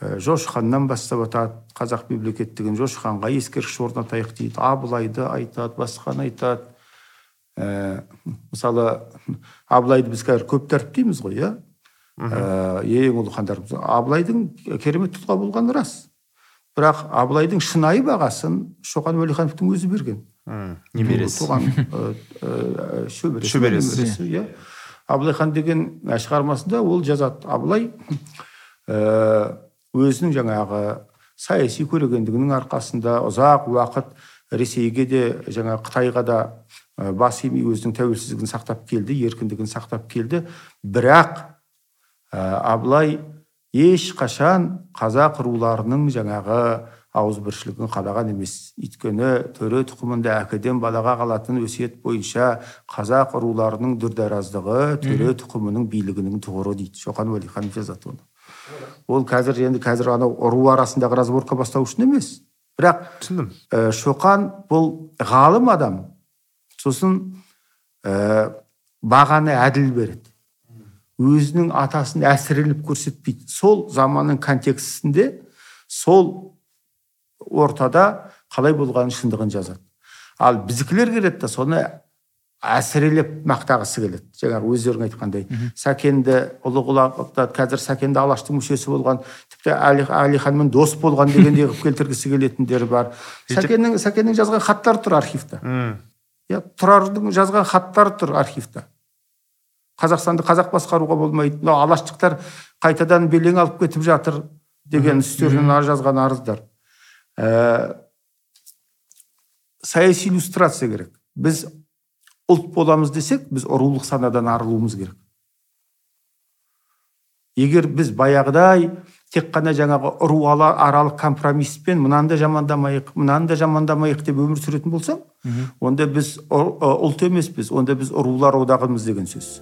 ә, жошы ханнан бастап атады қазақ мемлекеттігін. Жошы ханға ескерткіш орнатайық дейді. Абылайды айтады басқаны айтады. Ә, мысалы абылайды біз қазір көп дәріптейміз ғой иә? Ә, ең ұлы хандарымыз абылайдың керемет тұлға болғаны рас. Бірақ абылайдың шынайы бағасын шоқан уәлихановтың өзі берген. Немересі туған шөбересі шөбересі иә абылай хан деген шығармасында ол жазады абылай өзінің жаңағы саяси көрегендігінің арқасында ұзақ уақыт ресейге де жаңа қытайға да бас имей өзінің тәуелсіздігін сақтап келді еркіндігін сақтап келді бірақ абылай ешқашан қазақ руларының жаңағы ауызбіршілігін қадаған емес. Өйткені төре тұқымында әкеден балаға қалатын өсиет бойынша қазақ руларының дүрдараздығы төре тұқымының билігінің тұғыры дейді. Шоқан уәлиханов жазады оны. Ол қазір енді қазір анау ру арасындағы разборка бастау үшін емес. Бірақ түсіндім. ә, шоқан бұл ғалым адам. Сосын ә, бағаны әділ береді. Өзінің атасын әсірелеп көрсетпейді. Сол заманның контекстінде сол ортада қалай болғанын шындығын жазады. Ал біздікілер келеді да соны әсірелеп мақтағысы келеді. Жаңағы өздерің айтқандай. Сәкенді ұлы құлақтады қазір сәкенді алаштың мүшесі болған тіпті әли, әлиханмен дос болған дегендей қылып келтіргісі келетіндер бар. Сәкеннің сәкеннің жазған хаттары тұр архивта. Иә тұрардың жазған хаттары тұр архивта. Қазақстанды қазақ басқаруға болмайды. Мынау алаштықтар қайтадан белең алып кетіп жатыр деген үстерінен жазған арыздар. Ә, саяси иллюстрация керек. Біз ұлт боламыз десек біз рулық санадан арылуымыз керек. Егер біз баяғыдай тек қана жаңағы ру аралық компромисспен мынаны да жамандамайық мынаны да жамандамайық деп өмір сүретін болсақ онда біз ұлт емеспіз онда біз рулар одағымыз деген сөз.